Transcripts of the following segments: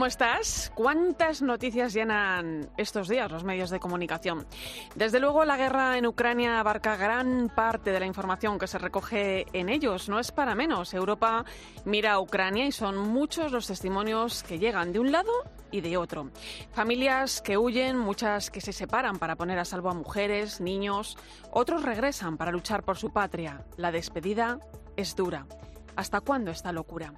¿Cómo estás? ¿Cuántas noticias llenan estos días los medios de comunicación? Desde luego, la guerra en Ucrania abarca gran parte de la información que se recoge en ellos. No es para menos. Europa mira a Ucrania y son muchos los testimonios que llegan de un lado y de otro. Familias que huyen, muchas que se separan para poner a salvo a mujeres, niños, otros regresan para luchar por su patria. La despedida es dura. ¿Hasta cuándo esta locura?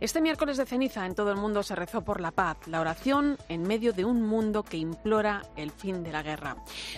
Este miércoles de ceniza en todo el mundo se rezó por la paz, la oración en medio de un mundo que implora el fin de la guerra.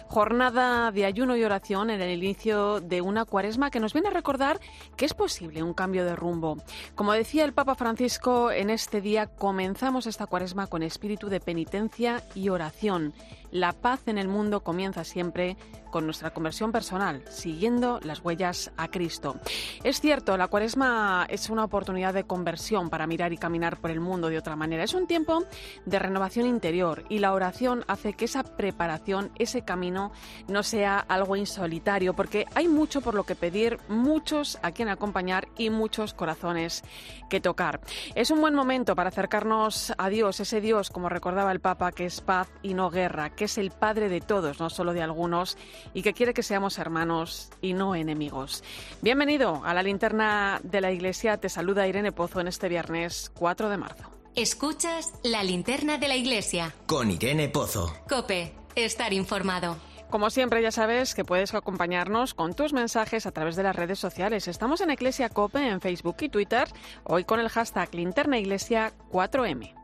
Jornada de ayuno y oración en el inicio de una cuaresma que nos viene a recordar que es posible un cambio de rumbo. Como decía el Papa Francisco, en este día comenzamos esta cuaresma con espíritu de penitencia y oración. La paz en el mundo comienza siempre con nuestra conversión personal, siguiendo las huellas a Cristo. Es cierto, la cuaresma es una oportunidad de conversión para mirar y caminar por el mundo de otra manera. Es un tiempo de renovación interior y la oración hace que esa preparación, ese camino, no sea algo insolitario, porque hay mucho por lo que pedir, muchos a quien acompañar y muchos corazones que tocar. Es un buen momento para acercarnos a Dios, ese Dios, como recordaba el Papa, que es paz y no guerra, que es el Padre de todos, no solo de algunos, y que quiere que seamos hermanos y no enemigos. Bienvenido a la linterna de la Iglesia. Te saluda Irene Pozo en este viernes 4 de marzo. Escuchas la linterna de la iglesia. Con Irene Pozo. Cope, estar informado. Como siempre, ya sabes que puedes acompañarnos con tus mensajes a través de las redes sociales. Estamos en Iglesia Cope en Facebook y Twitter, hoy con el hashtag Linterna Iglesia 4M.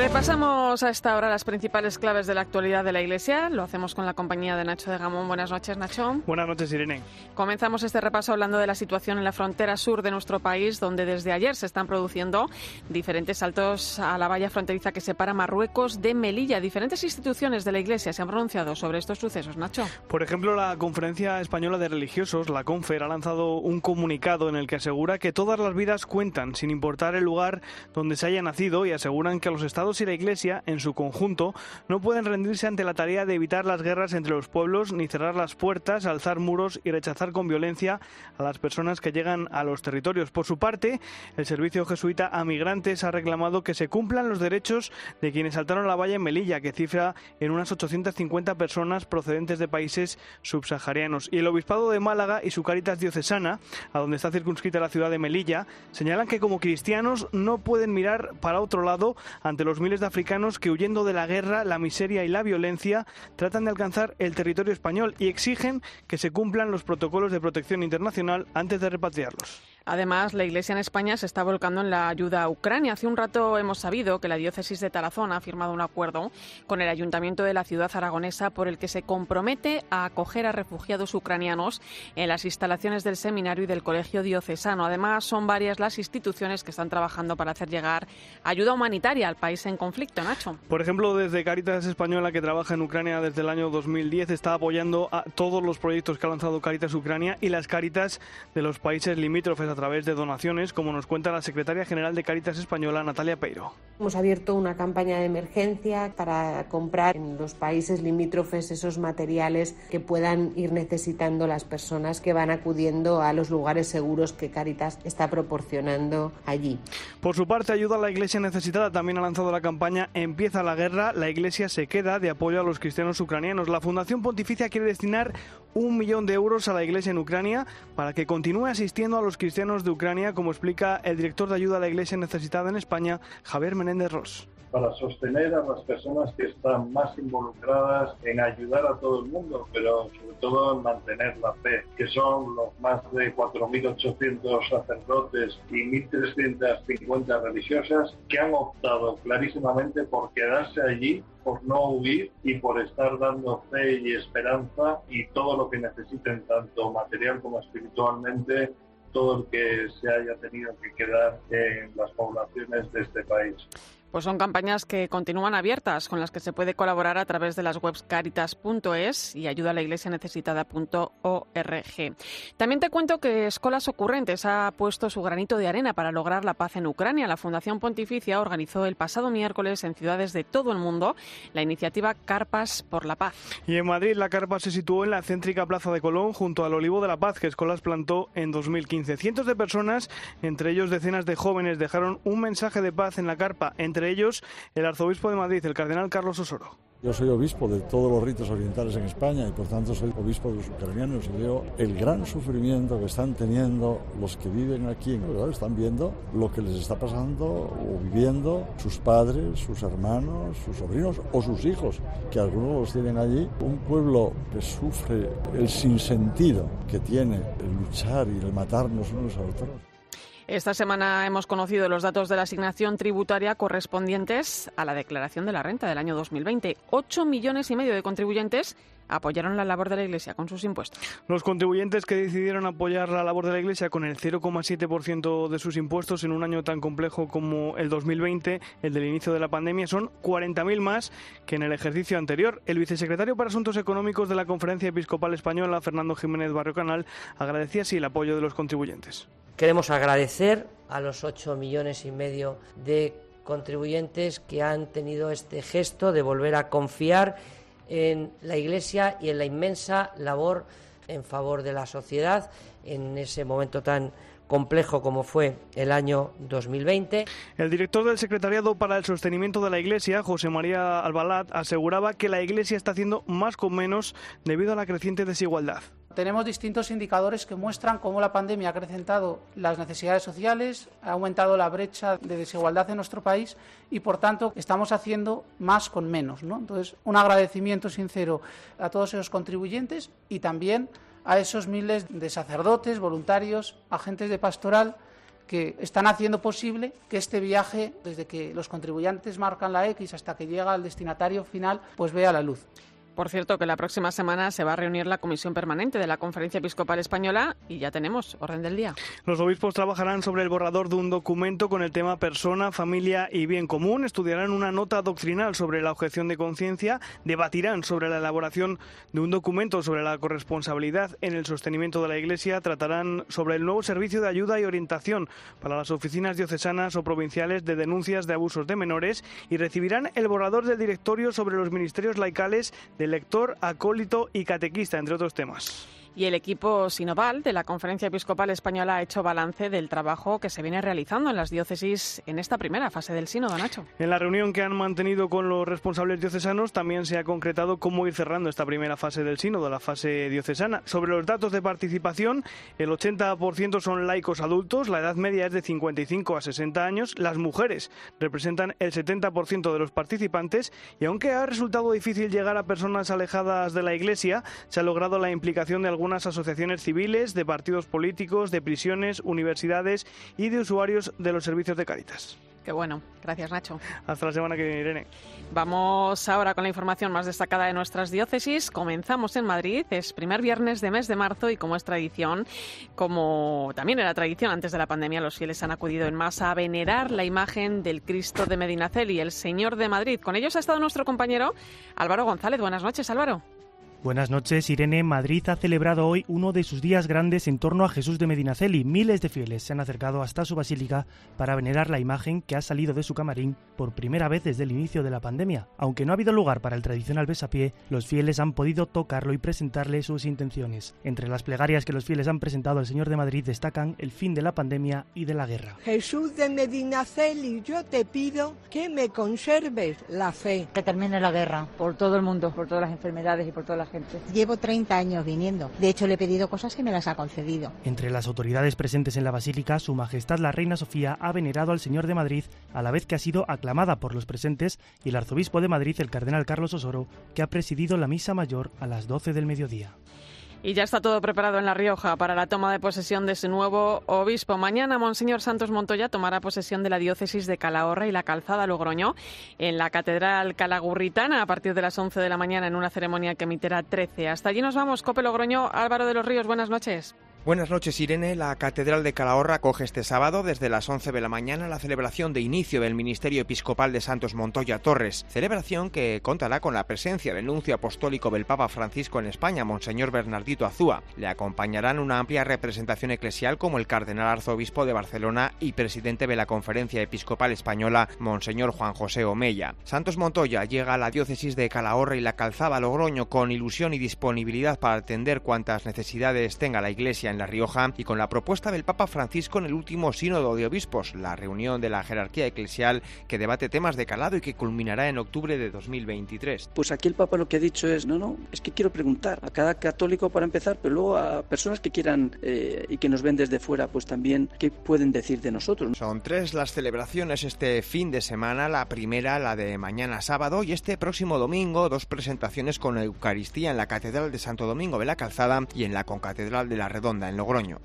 Repasamos a esta hora las principales claves de la actualidad de la Iglesia. Lo hacemos con la compañía de Nacho de Gamón. Buenas noches, Nacho. Buenas noches, Irene. Comenzamos este repaso hablando de la situación en la frontera sur de nuestro país, donde desde ayer se están produciendo diferentes saltos a la valla fronteriza que separa Marruecos de Melilla. Diferentes instituciones de la Iglesia se han pronunciado sobre estos sucesos, Nacho. Por ejemplo, la Conferencia Española de Religiosos, la CONFER, ha lanzado un comunicado en el que asegura que todas las vidas cuentan, sin importar el lugar donde se haya nacido, y aseguran que los estados y la Iglesia, en su conjunto, no pueden rendirse ante la tarea de evitar las guerras entre los pueblos, ni cerrar las puertas, alzar muros y rechazar con violencia a las personas que llegan a los territorios. Por su parte, el Servicio Jesuita a Migrantes ha reclamado que se cumplan los derechos de quienes saltaron la valla en Melilla, que cifra en unas 850 personas procedentes de países subsaharianos. Y el Obispado de Málaga y su Caritas Diocesana, a donde está circunscrita la ciudad de Melilla, señalan que como cristianos no pueden mirar para otro lado ante los miles de africanos que huyendo de la guerra, la miseria y la violencia tratan de alcanzar el territorio español y exigen que se cumplan los protocolos de protección internacional antes de repatriarlos. Además, la Iglesia en España se está volcando en la ayuda a Ucrania. Hace un rato hemos sabido que la diócesis de Tarazona ha firmado un acuerdo con el ayuntamiento de la ciudad aragonesa por el que se compromete a acoger a refugiados ucranianos en las instalaciones del seminario y del colegio diocesano. Además, son varias las instituciones que están trabajando para hacer llegar ayuda humanitaria al país en conflicto, Nacho. Por ejemplo, desde Caritas Española, que trabaja en Ucrania desde el año 2010, está apoyando a todos los proyectos que ha lanzado Caritas Ucrania y las Caritas de los países limítrofes través de donaciones, como nos cuenta la secretaria general de Caritas Española, Natalia Peiro. Hemos abierto una campaña de emergencia para comprar en los países limítrofes esos materiales que puedan ir necesitando las personas que van acudiendo a los lugares seguros que Caritas está proporcionando allí. Por su parte, Ayuda a la Iglesia Necesitada también ha lanzado la campaña Empieza la guerra, la Iglesia se queda de apoyo a los cristianos ucranianos. La Fundación Pontificia quiere destinar un millón de euros a la Iglesia en Ucrania para que continúe asistiendo a los cristianos de Ucrania, como explica el director de ayuda a la Iglesia necesitada en España, Javier Menéndez Ross. Para sostener a las personas que están más involucradas en ayudar a todo el mundo, pero sobre todo en mantener la fe, que son los más de 4.800 sacerdotes y 1.350 religiosas que han optado clarísimamente por quedarse allí por no huir y por estar dando fe y esperanza y todo lo que necesiten, tanto material como espiritualmente, todo el que se haya tenido que quedar en las poblaciones de este país. Pues son campañas que continúan abiertas, con las que se puede colaborar a través de las webs caritas.es y ayuda a la iglesia necesitada.org. También te cuento que Escolas Ocurrentes ha puesto su granito de arena para lograr la paz en Ucrania. La Fundación Pontificia organizó el pasado miércoles en ciudades de todo el mundo la iniciativa Carpas por la Paz. Y en Madrid la carpa se situó en la céntrica Plaza de Colón junto al Olivo de la Paz que Escolas plantó en 2015. Cientos de personas, entre ellos decenas de jóvenes, dejaron un mensaje de paz en la carpa. Entre entre ellos el arzobispo de Madrid, el cardenal Carlos Osoro. Yo soy obispo de todos los ritos orientales en España y por tanto soy obispo de los ucranianos y veo el gran sufrimiento que están teniendo los que viven aquí en Ucrania. Están viendo lo que les está pasando o viviendo sus padres, sus hermanos, sus sobrinos o sus hijos, que algunos los tienen allí. Un pueblo que sufre el sinsentido que tiene el luchar y el matarnos unos a otros. Esta semana hemos conocido los datos de la asignación tributaria correspondientes a la declaración de la renta del año 2020. Ocho millones y medio de contribuyentes apoyaron la labor de la Iglesia con sus impuestos. Los contribuyentes que decidieron apoyar la labor de la Iglesia con el 0,7% de sus impuestos en un año tan complejo como el 2020, el del inicio de la pandemia, son 40.000 más que en el ejercicio anterior. El vicesecretario para Asuntos Económicos de la Conferencia Episcopal Española, Fernando Jiménez Barrio Canal, agradecía así el apoyo de los contribuyentes. Queremos agradecer a los 8 millones y medio de contribuyentes que han tenido este gesto de volver a confiar en la Iglesia y en la inmensa labor en favor de la sociedad en ese momento tan complejo como fue el año 2020. El director del Secretariado para el Sostenimiento de la Iglesia, José María Albalat, aseguraba que la Iglesia está haciendo más con menos debido a la creciente desigualdad. Tenemos distintos indicadores que muestran cómo la pandemia ha acrecentado las necesidades sociales, ha aumentado la brecha de desigualdad en nuestro país y, por tanto, estamos haciendo más con menos. ¿no? Entonces, un agradecimiento sincero a todos esos contribuyentes y también a esos miles de sacerdotes, voluntarios, agentes de pastoral que están haciendo posible que este viaje, desde que los contribuyentes marcan la X hasta que llega al destinatario final, pues vea la luz. Por cierto, que la próxima semana se va a reunir la Comisión Permanente de la Conferencia Episcopal Española y ya tenemos orden del día. Los obispos trabajarán sobre el borrador de un documento con el tema persona, familia y bien común, estudiarán una nota doctrinal sobre la objeción de conciencia, debatirán sobre la elaboración de un documento sobre la corresponsabilidad en el sostenimiento de la Iglesia, tratarán sobre el nuevo servicio de ayuda y orientación para las oficinas diocesanas o provinciales de denuncias de abusos de menores. Y recibirán el borrador del directorio sobre los ministerios laicales de lector, acólito y catequista, entre otros temas. Y el equipo Sinoval de la Conferencia Episcopal Española ha hecho balance del trabajo que se viene realizando en las diócesis en esta primera fase del Sínodo, Nacho. En la reunión que han mantenido con los responsables diocesanos también se ha concretado cómo ir cerrando esta primera fase del Sínodo, la fase diocesana. Sobre los datos de participación, el 80% son laicos adultos, la edad media es de 55 a 60 años, las mujeres representan el 70% de los participantes y aunque ha resultado difícil llegar a personas alejadas de la Iglesia, se ha logrado la implicación de algunos algunas asociaciones civiles, de partidos políticos, de prisiones, universidades y de usuarios de los servicios de Caritas. Qué bueno. Gracias, Nacho. Hasta la semana que viene, Irene. Vamos ahora con la información más destacada de nuestras diócesis. Comenzamos en Madrid. Es primer viernes de mes de marzo y como es tradición, como también era tradición antes de la pandemia, los fieles han acudido en masa a venerar la imagen del Cristo de Medinaceli, el Señor de Madrid. Con ellos ha estado nuestro compañero Álvaro González. Buenas noches, Álvaro. Buenas noches, Irene. Madrid ha celebrado hoy uno de sus días grandes en torno a Jesús de Medinaceli. Miles de fieles se han acercado hasta su basílica para venerar la imagen que ha salido de su camarín por primera vez desde el inicio de la pandemia. Aunque no ha habido lugar para el tradicional besapié, los fieles han podido tocarlo y presentarle sus intenciones. Entre las plegarias que los fieles han presentado al Señor de Madrid destacan el fin de la pandemia y de la guerra. Jesús de Medinaceli, yo te pido que me conserves la fe. Que termine la guerra por todo el mundo, por todas las enfermedades y por todas las Llevo 30 años viniendo. De hecho, le he pedido cosas que me las ha concedido. Entre las autoridades presentes en la basílica, Su Majestad la Reina Sofía ha venerado al Señor de Madrid a la vez que ha sido aclamada por los presentes y el arzobispo de Madrid, el cardenal Carlos Osoro, que ha presidido la misa mayor a las 12 del mediodía. Y ya está todo preparado en La Rioja para la toma de posesión de su nuevo obispo. Mañana, Monseñor Santos Montoya tomará posesión de la diócesis de Calahorra y la Calzada Logroño en la Catedral Calagurritana a partir de las 11 de la mañana en una ceremonia que emitirá 13. Hasta allí nos vamos, Cope Logroño. Álvaro de los Ríos, buenas noches. Buenas noches, Irene. La Catedral de Calahorra coge este sábado, desde las 11 de la mañana, la celebración de inicio del Ministerio Episcopal de Santos Montoya Torres. Celebración que contará con la presencia del nuncio apostólico del Papa Francisco en España, Monseñor Bernardito Azúa. Le acompañarán una amplia representación eclesial como el Cardenal Arzobispo de Barcelona y presidente de la Conferencia Episcopal Española, Monseñor Juan José Omeya. Santos Montoya llega a la diócesis de Calahorra y la Calzada Logroño con ilusión y disponibilidad para atender cuantas necesidades tenga la Iglesia en La Rioja y con la propuesta del Papa Francisco en el último sínodo de obispos, la reunión de la jerarquía eclesial que debate temas de calado y que culminará en octubre de 2023. Pues aquí el Papa lo que ha dicho es, no, no, es que quiero preguntar a cada católico para empezar, pero luego a personas que quieran eh, y que nos ven desde fuera, pues también qué pueden decir de nosotros. Son tres las celebraciones este fin de semana, la primera la de mañana sábado y este próximo domingo dos presentaciones con Eucaristía en la Catedral de Santo Domingo de la Calzada y en la Concatedral de la Redonda en Logroño.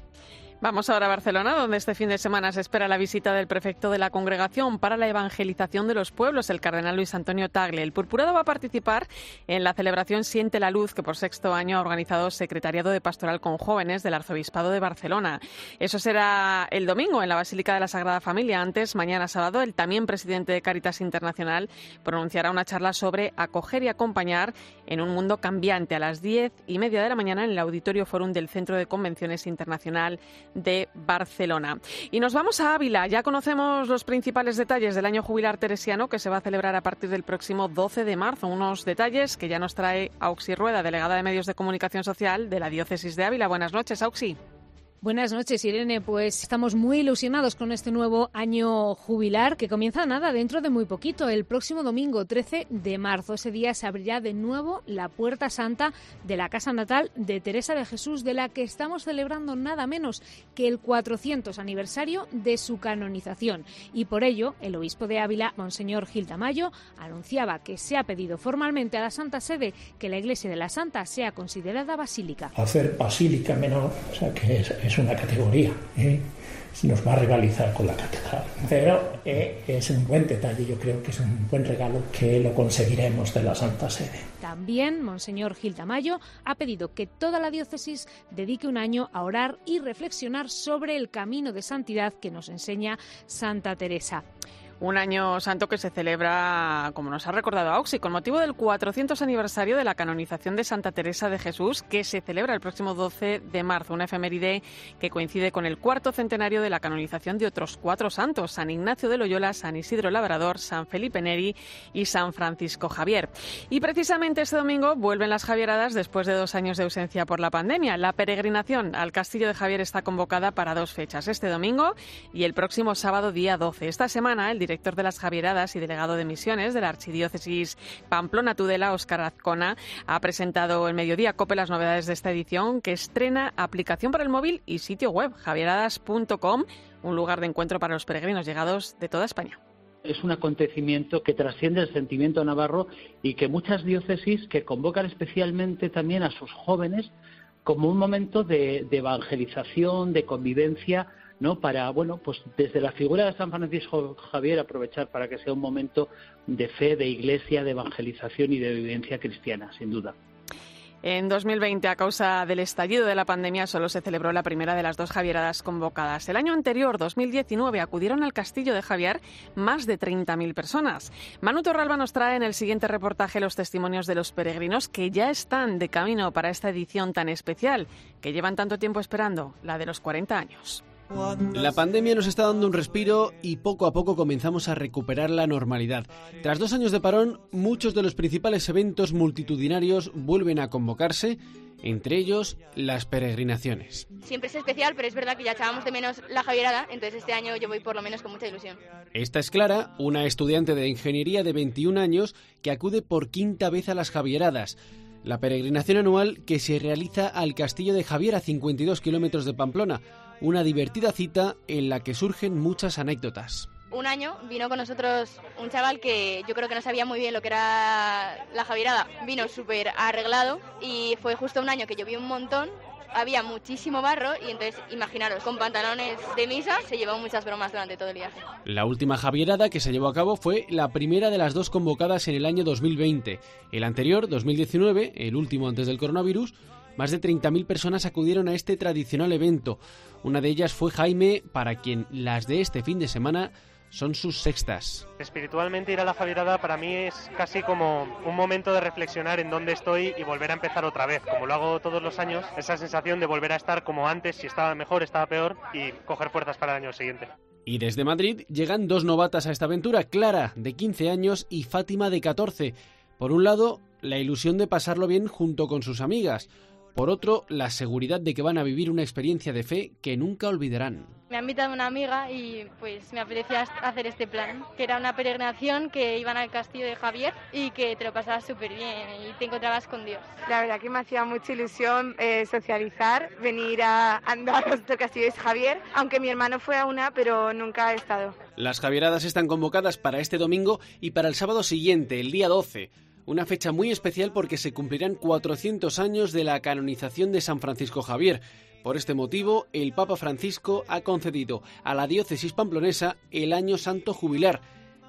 Vamos ahora a Barcelona, donde este fin de semana se espera la visita del prefecto de la Congregación para la Evangelización de los Pueblos, el cardenal Luis Antonio Tagle. El purpurado va a participar en la celebración Siente la Luz, que por sexto año ha organizado Secretariado de Pastoral con Jóvenes del Arzobispado de Barcelona. Eso será el domingo en la Basílica de la Sagrada Familia. Antes, mañana sábado, el también presidente de Caritas Internacional pronunciará una charla sobre acoger y acompañar en un mundo cambiante a las diez y media de la mañana en el Auditorio Forum del Centro de Convenciones Internacional de Barcelona. Y nos vamos a Ávila. Ya conocemos los principales detalles del año jubilar teresiano que se va a celebrar a partir del próximo 12 de marzo. Unos detalles que ya nos trae Auxi Rueda, delegada de Medios de Comunicación Social de la Diócesis de Ávila. Buenas noches, Auxi. Buenas noches, Irene. Pues estamos muy ilusionados con este nuevo año jubilar que comienza nada dentro de muy poquito, el próximo domingo 13 de marzo. Ese día se abrirá de nuevo la puerta santa de la casa natal de Teresa de Jesús, de la que estamos celebrando nada menos que el 400 aniversario de su canonización. Y por ello, el obispo de Ávila, Monseñor Gil Tamayo, anunciaba que se ha pedido formalmente a la Santa Sede que la iglesia de la Santa sea considerada basílica. Hacer basílica menor, o sea que es, es una categoría. ¿eh? Nos va a rivalizar con la catedral. Pero eh, es un buen detalle, yo creo que es un buen regalo que lo conseguiremos de la Santa Sede. También, Monseñor Gil Tamayo ha pedido que toda la diócesis dedique un año a orar y reflexionar sobre el camino de santidad que nos enseña Santa Teresa. Un año santo que se celebra, como nos ha recordado Auxi, con motivo del 400 aniversario de la canonización de Santa Teresa de Jesús, que se celebra el próximo 12 de marzo, una efeméride que coincide con el cuarto centenario de la canonización de otros cuatro santos, San Ignacio de Loyola, San Isidro Labrador, San Felipe Neri y San Francisco Javier. Y precisamente este domingo vuelven las Javieradas después de dos años de ausencia por la pandemia. La peregrinación al Castillo de Javier está convocada para dos fechas, este domingo y el próximo sábado día 12. Esta semana el director de las Javieradas y delegado de misiones de la Archidiócesis Pamplona Tudela, Óscar Azcona, ha presentado el mediodía COPE las novedades de esta edición que estrena aplicación para el móvil y sitio web javieradas.com, un lugar de encuentro para los peregrinos llegados de toda España. Es un acontecimiento que trasciende el sentimiento navarro y que muchas diócesis que convocan especialmente también a sus jóvenes como un momento de, de evangelización, de convivencia, ¿no? Para, bueno, pues desde la figura de San Francisco Javier aprovechar para que sea un momento de fe, de iglesia, de evangelización y de vivencia cristiana, sin duda. En 2020, a causa del estallido de la pandemia, solo se celebró la primera de las dos Javieradas convocadas. El año anterior, 2019, acudieron al castillo de Javier más de 30.000 personas. Manu Torralba nos trae en el siguiente reportaje los testimonios de los peregrinos que ya están de camino para esta edición tan especial, que llevan tanto tiempo esperando, la de los 40 años. La pandemia nos está dando un respiro y poco a poco comenzamos a recuperar la normalidad. Tras dos años de parón, muchos de los principales eventos multitudinarios vuelven a convocarse, entre ellos las peregrinaciones. Siempre es especial, pero es verdad que ya echábamos de menos la Javierada, entonces este año yo voy por lo menos con mucha ilusión. Esta es Clara, una estudiante de ingeniería de 21 años que acude por quinta vez a las Javieradas. La peregrinación anual que se realiza al Castillo de Javier a 52 kilómetros de Pamplona, una divertida cita en la que surgen muchas anécdotas un año vino con nosotros un chaval que yo creo que no sabía muy bien lo que era la Javierada. Vino súper arreglado y fue justo un año que llovió un montón. Había muchísimo barro y entonces, imaginaros, con pantalones de misa se llevó muchas bromas durante todo el viaje. La última Javierada que se llevó a cabo fue la primera de las dos convocadas en el año 2020. El anterior, 2019, el último antes del coronavirus, más de 30.000 personas acudieron a este tradicional evento. Una de ellas fue Jaime, para quien las de este fin de semana son sus sextas. Espiritualmente ir a la Javierada para mí es casi como un momento de reflexionar en dónde estoy y volver a empezar otra vez. Como lo hago todos los años, esa sensación de volver a estar como antes, si estaba mejor, estaba peor y coger fuerzas para el año siguiente. Y desde Madrid llegan dos novatas a esta aventura, Clara, de 15 años, y Fátima, de 14. Por un lado, la ilusión de pasarlo bien junto con sus amigas. Por otro, la seguridad de que van a vivir una experiencia de fe que nunca olvidarán. Me ha invitado una amiga y pues me apetecía hacer este plan, que era una peregrinación que iban al castillo de Javier y que te lo pasabas súper bien y te encontrabas con Dios. La verdad que me hacía mucha ilusión eh, socializar, venir a andar hasta el castillo de Javier, aunque mi hermano fue a una, pero nunca ha estado. Las Javieradas están convocadas para este domingo y para el sábado siguiente, el día 12 una fecha muy especial porque se cumplirán 400 años de la canonización de San Francisco Javier. Por este motivo, el Papa Francisco ha concedido a la diócesis pamplonesa el Año Santo Jubilar,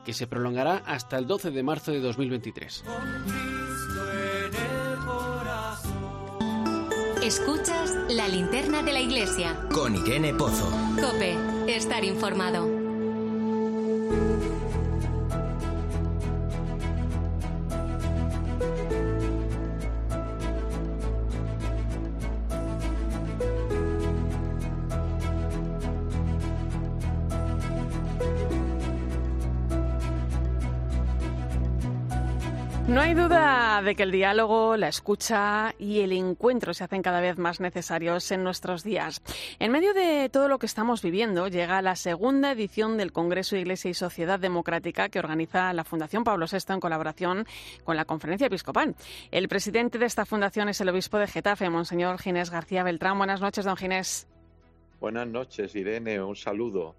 que se prolongará hasta el 12 de marzo de 2023. Escuchas la linterna de la iglesia. Con Irene Pozo. Cope, estar informado. No hay duda de que el diálogo, la escucha y el encuentro se hacen cada vez más necesarios en nuestros días. En medio de todo lo que estamos viviendo, llega la segunda edición del Congreso Iglesia y Sociedad Democrática que organiza la Fundación Pablo VI en colaboración con la Conferencia Episcopal. El presidente de esta fundación es el obispo de Getafe, Monseñor Ginés García Beltrán. Buenas noches, don Ginés. Buenas noches, Irene. Un saludo.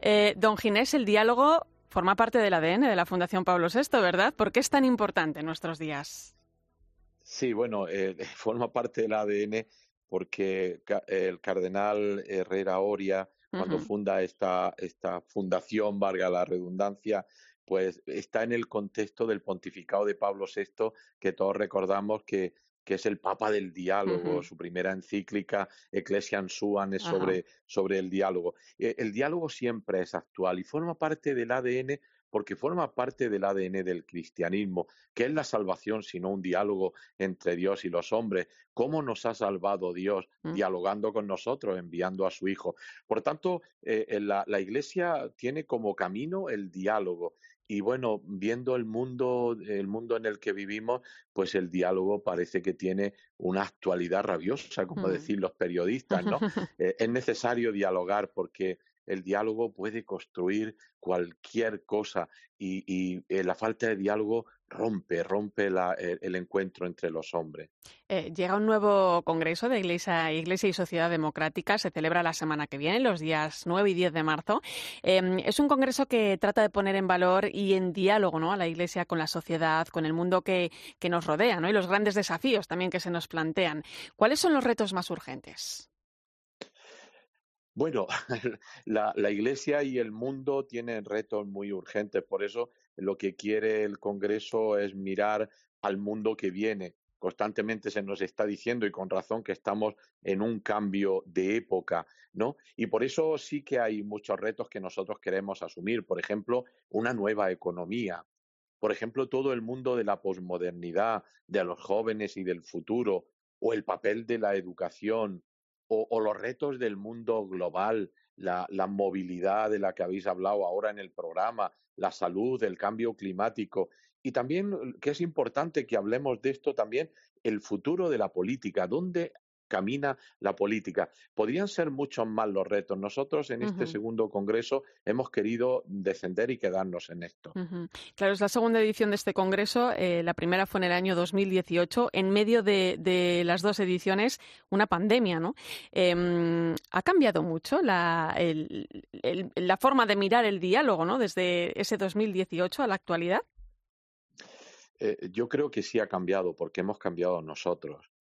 Eh, don Ginés, el diálogo forma parte del ADN de la Fundación Pablo VI, ¿verdad? ¿Por qué es tan importante en nuestros días? Sí, bueno, eh, forma parte del ADN porque el cardenal Herrera Oria, cuando funda esta, esta fundación, valga la redundancia, pues está en el contexto del pontificado de Pablo VI, que todos recordamos que que es el Papa del diálogo, su primera encíclica, Ecclesiam Suan, es sobre, sobre el diálogo. Eh, el diálogo siempre es actual y forma parte del ADN porque forma parte del ADN del cristianismo, que es la salvación, sino un diálogo entre Dios y los hombres. ¿Cómo nos ha salvado Dios mm. dialogando con nosotros, enviando a su Hijo? Por tanto, eh, la, la Iglesia tiene como camino el diálogo y bueno, viendo el mundo, el mundo en el que vivimos, pues el diálogo parece que tiene una actualidad rabiosa, como decir los periodistas, ¿no? Eh, es necesario dialogar porque el diálogo puede construir cualquier cosa y, eh, la falta de diálogo rompe, rompe el, encuentro entre los hombres. Eh, llega un nuevo congreso de Iglesia, Iglesia y Sociedad Democrática, se celebra la semana que viene, los días 9 y 10 de marzo. Em, es un congreso que trata de poner en valor y en diálogo ¿no? a la Iglesia con la sociedad, con el mundo que, que nos rodea ¿no? y los grandes desafíos también que se nos plantean. ¿Cuáles son los retos más urgentes? Bueno, la, Iglesia y el mundo tienen retos muy urgentes, por eso lo que quiere el Congreso es mirar al mundo que viene. Constantemente se nos está diciendo, y con razón, que estamos en un cambio de época, ¿no? Y por eso sí que hay muchos retos que nosotros queremos asumir. Por ejemplo, una nueva economía. Por ejemplo, todo el mundo de la posmodernidad, de los jóvenes y del futuro, o el papel de la educación, o, los retos del mundo global, la, movilidad de la que habéis hablado ahora en el programa, la salud, el cambio climático y también, que es importante que hablemos de esto también, el futuro de la política, dónde camina la política. Podrían ser muchos más los retos. Nosotros en este segundo congreso hemos querido descender y quedarnos en esto. Claro, es la segunda edición de este congreso. Eh, la primera fue en el año 2018. En medio de, las dos ediciones, una pandemia, ¿no? Em, ha cambiado mucho la, la forma de mirar el diálogo, ¿no? Desde ese 2018 a la actualidad. Eh, yo creo que sí ha cambiado porque hemos cambiado nosotros.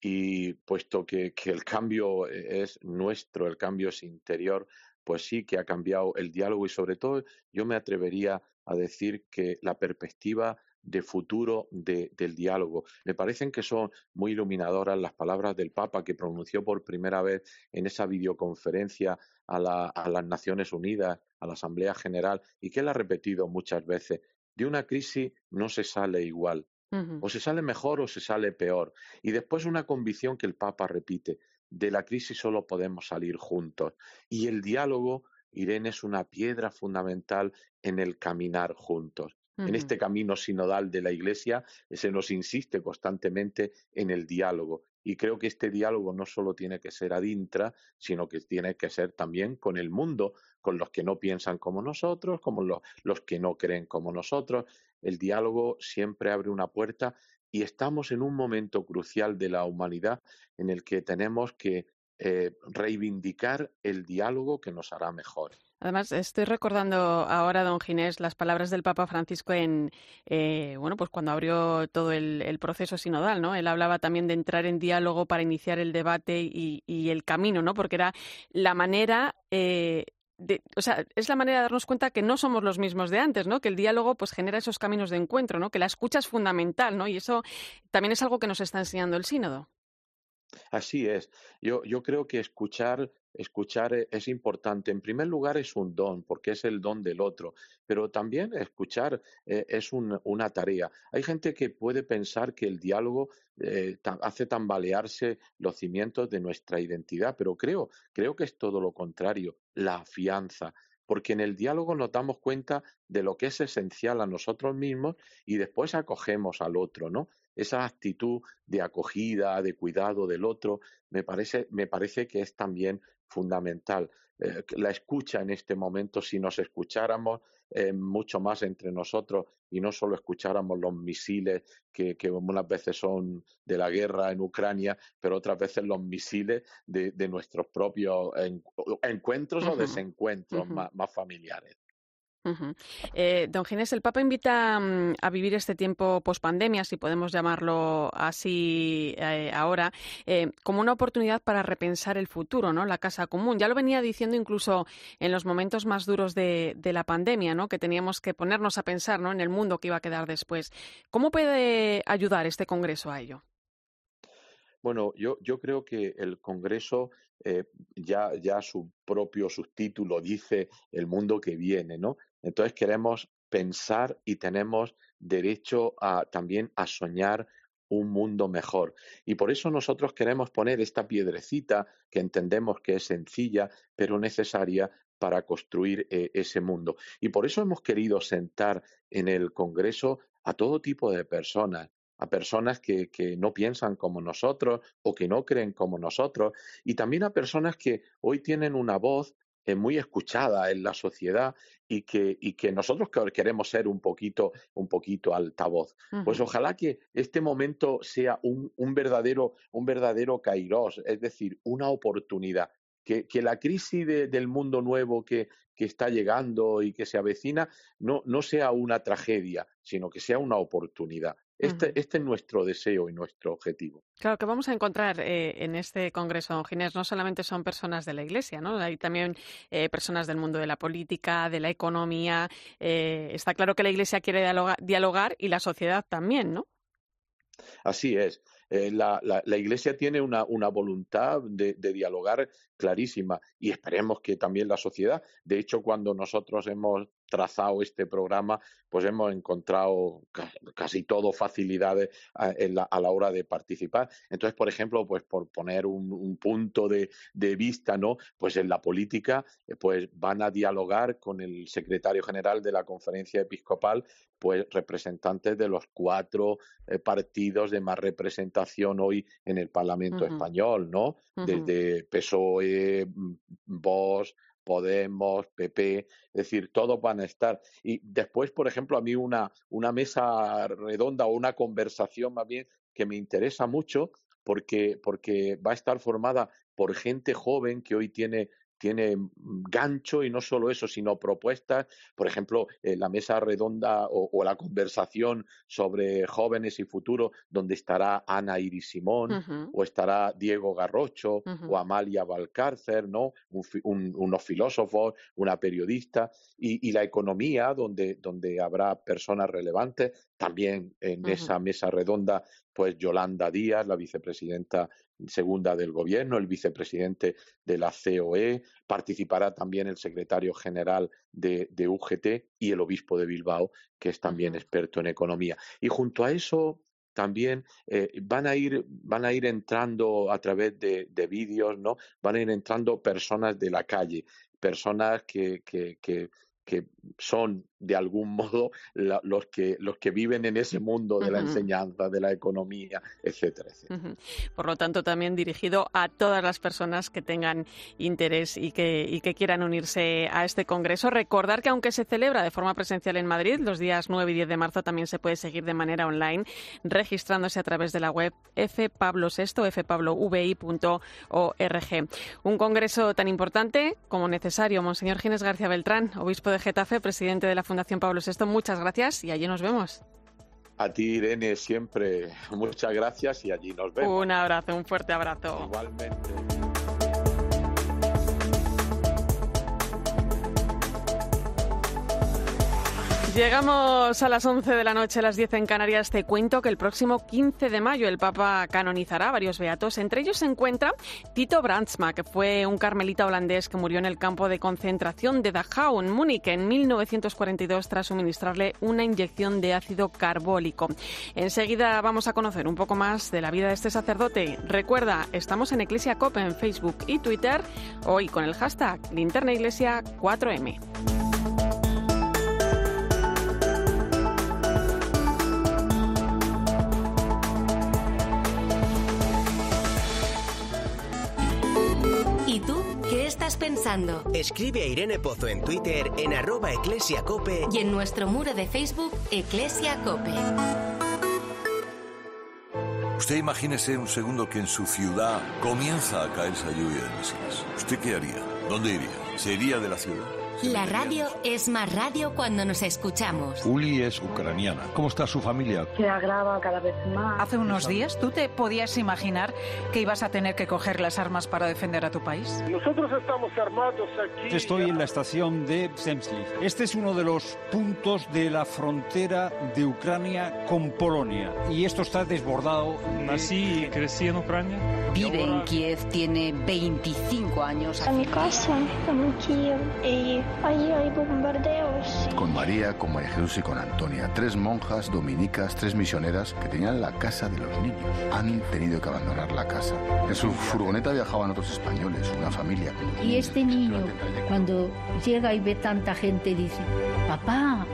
Y puesto que, el cambio eh, es nuestro, el cambio es interior, pues sí que ha cambiado el diálogo y sobre todo yo me atrevería a decir que la perspectiva de futuro del diálogo. Me parecen que son muy iluminadoras las palabras del Papa que pronunció por primera vez en esa videoconferencia a, a las Naciones Unidas, a la Asamblea General, y que él ha repetido muchas veces. De una crisis no se sale igual. O se sale mejor o se sale peor. Y después una convicción que el Papa repite, de la crisis solo podemos salir juntos. Y el diálogo, Irene, es una piedra fundamental en el caminar juntos. En este camino sinodal de la Iglesia se nos insiste constantemente en el diálogo. Y creo que este diálogo no solo tiene que ser adintra, sino que tiene que ser también con el mundo, con los que no piensan como nosotros, como los, los que no creen como nosotros. El diálogo siempre abre una puerta y estamos en un momento crucial de la humanidad en el que tenemos que eh, reivindicar el diálogo que nos hará mejor. Además, estoy recordando ahora, don Ginés, las palabras del Papa Francisco en, eh, bueno, pues cuando abrió todo el, proceso sinodal, ¿no? Él hablaba también de entrar en diálogo para iniciar el debate y, el camino, ¿no? Porque era la manera eh, o sea, es la manera de darnos cuenta que no somos los mismos de antes, ¿no? Que el diálogo pues genera esos caminos de encuentro, ¿no? Que la escucha es fundamental, ¿no? Y eso también es algo que nos está enseñando el sínodo. Así es. Yo, yo creo que escuchar, escuchar e, es importante. En primer lugar es un don, porque es el don del otro, pero también escuchar eh, es una tarea. Hay gente que puede pensar que el diálogo eh, hace tambalearse los cimientos de nuestra identidad, pero creo, creo que es todo lo contrario, la afianza porque en el diálogo nos damos cuenta de lo que es esencial a nosotros mismos y después acogemos al otro, ¿no? esa actitud de acogida, de cuidado del otro, me parece, me parece que es también fundamental. Eh, la escucha en este momento, si nos escucháramos eh, mucho más entre nosotros y no solo escucháramos los misiles que, que, unas veces son de la guerra en Ucrania, pero otras veces los misiles de, nuestros propios encuentros o desencuentros más familiares. Eh, don Ginés, el Papa invita mm, a vivir este tiempo pospandemia, si podemos llamarlo así eh, ahora, eh, como una oportunidad para repensar el futuro, ¿no? La casa común. Ya lo venía diciendo incluso en los momentos más duros de, la pandemia, ¿no? Que teníamos que ponernos a pensar, ¿no? En el mundo que iba a quedar después. ¿Cómo puede ayudar este Congreso a ello? Bueno, yo, creo que el Congreso ya, ya su propio subtítulo dice el mundo que viene, ¿no? Entonces queremos pensar y tenemos derecho a, también a soñar un mundo mejor. Y por eso nosotros queremos poner esta piedrecita que entendemos que es sencilla, pero necesaria para construir eh, ese mundo. Y por eso hemos querido sentar en el Congreso a todo tipo de personas, a personas que, que, no piensan como nosotros o que no creen como nosotros, y también a personas que hoy tienen una voz muy escuchada en la sociedad y que, y que nosotros queremos ser un poquito, un poquito altavoz. Pues ojalá que este momento sea un, un verdadero, un verdadero kairos, es decir, una oportunidad. Que, que la crisis del mundo nuevo que, que está llegando y que se avecina no, no sea una tragedia, sino que sea una oportunidad. Este, este, es nuestro deseo y nuestro objetivo. Claro, que vamos a encontrar eh, en este Congreso, don Ginés, no solamente son personas de la Iglesia, ¿no? Hay también eh, personas del mundo de la política, de la economía. Eh, está claro que la Iglesia quiere dialogar, y la sociedad también, ¿no? Así es. La, Iglesia tiene una, voluntad de, dialogar clarísima y esperemos que también la sociedad. De hecho, cuando nosotros hemos trazado este programa, pues hemos encontrado casi todo facilidades a, la, hora de participar. Entonces, por ejemplo, pues por poner un, punto de, vista, ¿no? Pues en la política, eh, pues van a dialogar con el secretario general de la conferencia episcopal, pues representantes de los cuatro eh, partidos de más representación hoy en el Parlamento español, ¿no? Desde PSOE, mm, Vox, Podemos, PP, es decir, todos van a estar. Y después, por ejemplo, a mí una, una mesa redonda o una conversación más bien que me interesa mucho porque, porque va a estar formada por gente joven que hoy tiene tiene mm, gancho y no solo eso, sino propuestas, por ejemplo, eh, la mesa redonda o, o la conversación sobre jóvenes y futuro, donde estará Ana Iris Simón o estará Diego Garrocho o Amalia Valcárcer, ¿no? Un unos filósofos, una periodista y, y la economía, donde, donde habrá personas relevantes, también en esa mesa redonda, pues Yolanda Díaz, la vicepresidenta segunda del gobierno, el vicepresidente de la COE, participará también el secretario general de, de UGT y el obispo de Bilbao, que es también experto en economía. Y junto a eso también eh, van a ir van a ir entrando a través de, de vídeos, ¿no? Van a ir entrando personas de la calle, personas que, que, que, que son de algún modo la- los que los que viven en ese mundo de la enseñanza, de la economía, etcétera, etcétera. Ujú. Por lo tanto, también dirigido a todas las personas que tengan interés y que, y que quieran unirse a este congreso. Recordar que aunque se celebra de forma presencial en Madrid, los días 9 y 10 de marzo también se puede seguir de manera online, registrándose a través de la web fpablo6, fpablovi.org. Un congreso tan importante como necesario. Monseñor Ginés García Beltrán, obispo de Getafe, presidente de la Fundación Pablo VI, muchas gracias y allí nos vemos. A ti, Irene, siempre muchas gracias y allí nos vemos. Un abrazo, un fuerte abrazo. Igualmente. Llegamos a las 11 de la noche, a las 10 en Canarias. Te cuento que el próximo 15 de mayo el Papa canonizará varios beatos. Entre ellos se encuentra Tito Brandsma, que fue un carmelita holandés que murió en el campo de concentración de Dachau, en Múnich, en 1942, tras suministrarle una inyección de ácido carbólico. Enseguida vamos a conocer un poco más de la vida de este sacerdote. Recuerda, estamos en Iglesia Cope en Facebook y Twitter, hoy con el hashtag Linterna Iglesia 4M. Estás pensando? Escribe a Irene Pozo en Twitter en arroba eclesiacope Y en nuestro muro de Facebook, Eclesia Cope. Usted imagínese un segundo que en su ciudad comienza a caer esa lluvia de misiles. ¿Usted qué haría? ¿Dónde iría? ¿Se iría de la ciudad? La radio es más radio cuando nos escuchamos. Uli es ucraniana. ¿Cómo está su familia? Se agrava cada vez más. Hace unos días, ¿tú te podías imaginar que ibas a tener que coger las armas para defender a tu país? Nosotros estamos armados aquí. Estoy en la estación de Zemsliv. Este es uno de los puntos de la frontera de Ucrania con Polonia. Y esto está desbordado. Nací y crecí en Ucrania. Vive en Kiev, tiene 25 años. A mi casa, en Kiev, y ahí hay bombardeos. Con María, con María Jesús y con Antonia, tres monjas dominicas, tres misioneras que tenían la casa de los niños. Han tenido que abandonar la casa. En su furgoneta viajaban otros españoles, una familia. con Y niños. este niño, cuando llega y ve tanta gente, dice, papá,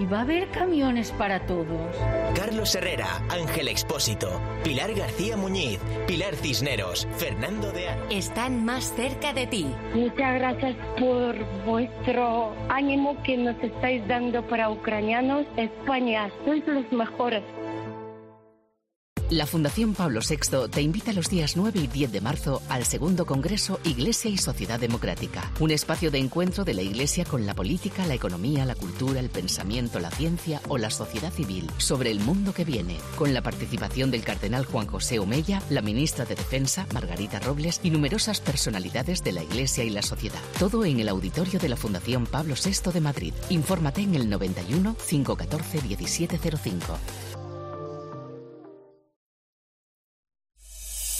¿y va a haber camiones para todos? Carlos Herrera, Ángel Expósito, Pilar García Muñiz, Pilar Cisneros, Fernando de Aro. Están más cerca de ti. Muchas gracias por vuestro ánimo que nos estáis dando para ucranianos. España, sois los mejores. La Fundación Pablo VI te invita los días 9 y 10 de marzo al segundo Congreso Iglesia y Sociedad Democrática, un espacio de encuentro de la Iglesia con la política, la economía, la cultura, el pensamiento, la ciencia o la sociedad civil sobre el mundo que viene, con la participación del cardenal Juan José Omeya, la ministra de Defensa Margarita Robles y numerosas personalidades de la Iglesia y la sociedad. Todo en el auditorio de la Fundación Pablo VI de Madrid. Infórmate en el 91 514 1705.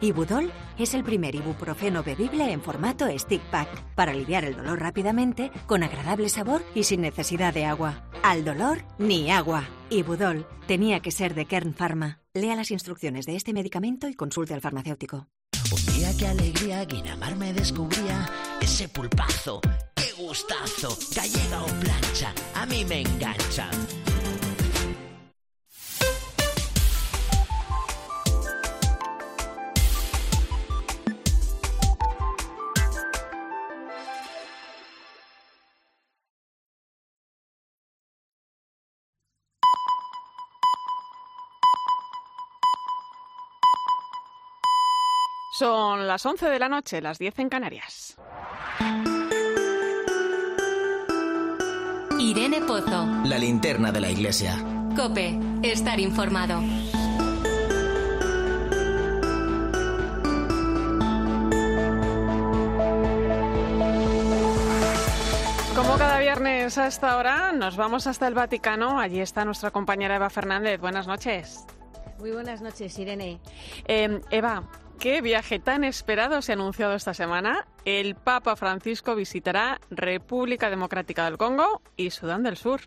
Ibudol es el primer ibuprofeno bebible en formato stick pack para aliviar el dolor rápidamente, con agradable sabor y sin necesidad de agua. Al dolor, ni agua. Ibudol tenía que ser de Kern Pharma. Lea las instrucciones de este medicamento y consulte al farmacéutico. Un día qué alegría, Guinamar me descubría ese pulpazo, qué gustazo, gallega o plancha, a mí me engancha. Son las 11 de la noche, las 10 en Canarias. Irene Pozo. La linterna de la iglesia. Cope, estar informado. Como cada viernes a esta hora, nos vamos hasta el Vaticano. Allí está nuestra compañera Eva Fernández. Buenas noches. Muy buenas noches, Irene. Eh, Eva, ¿qué viaje tan esperado se ha anunciado esta semana? El Papa Francisco visitará República Democrática del Congo y Sudán del Sur.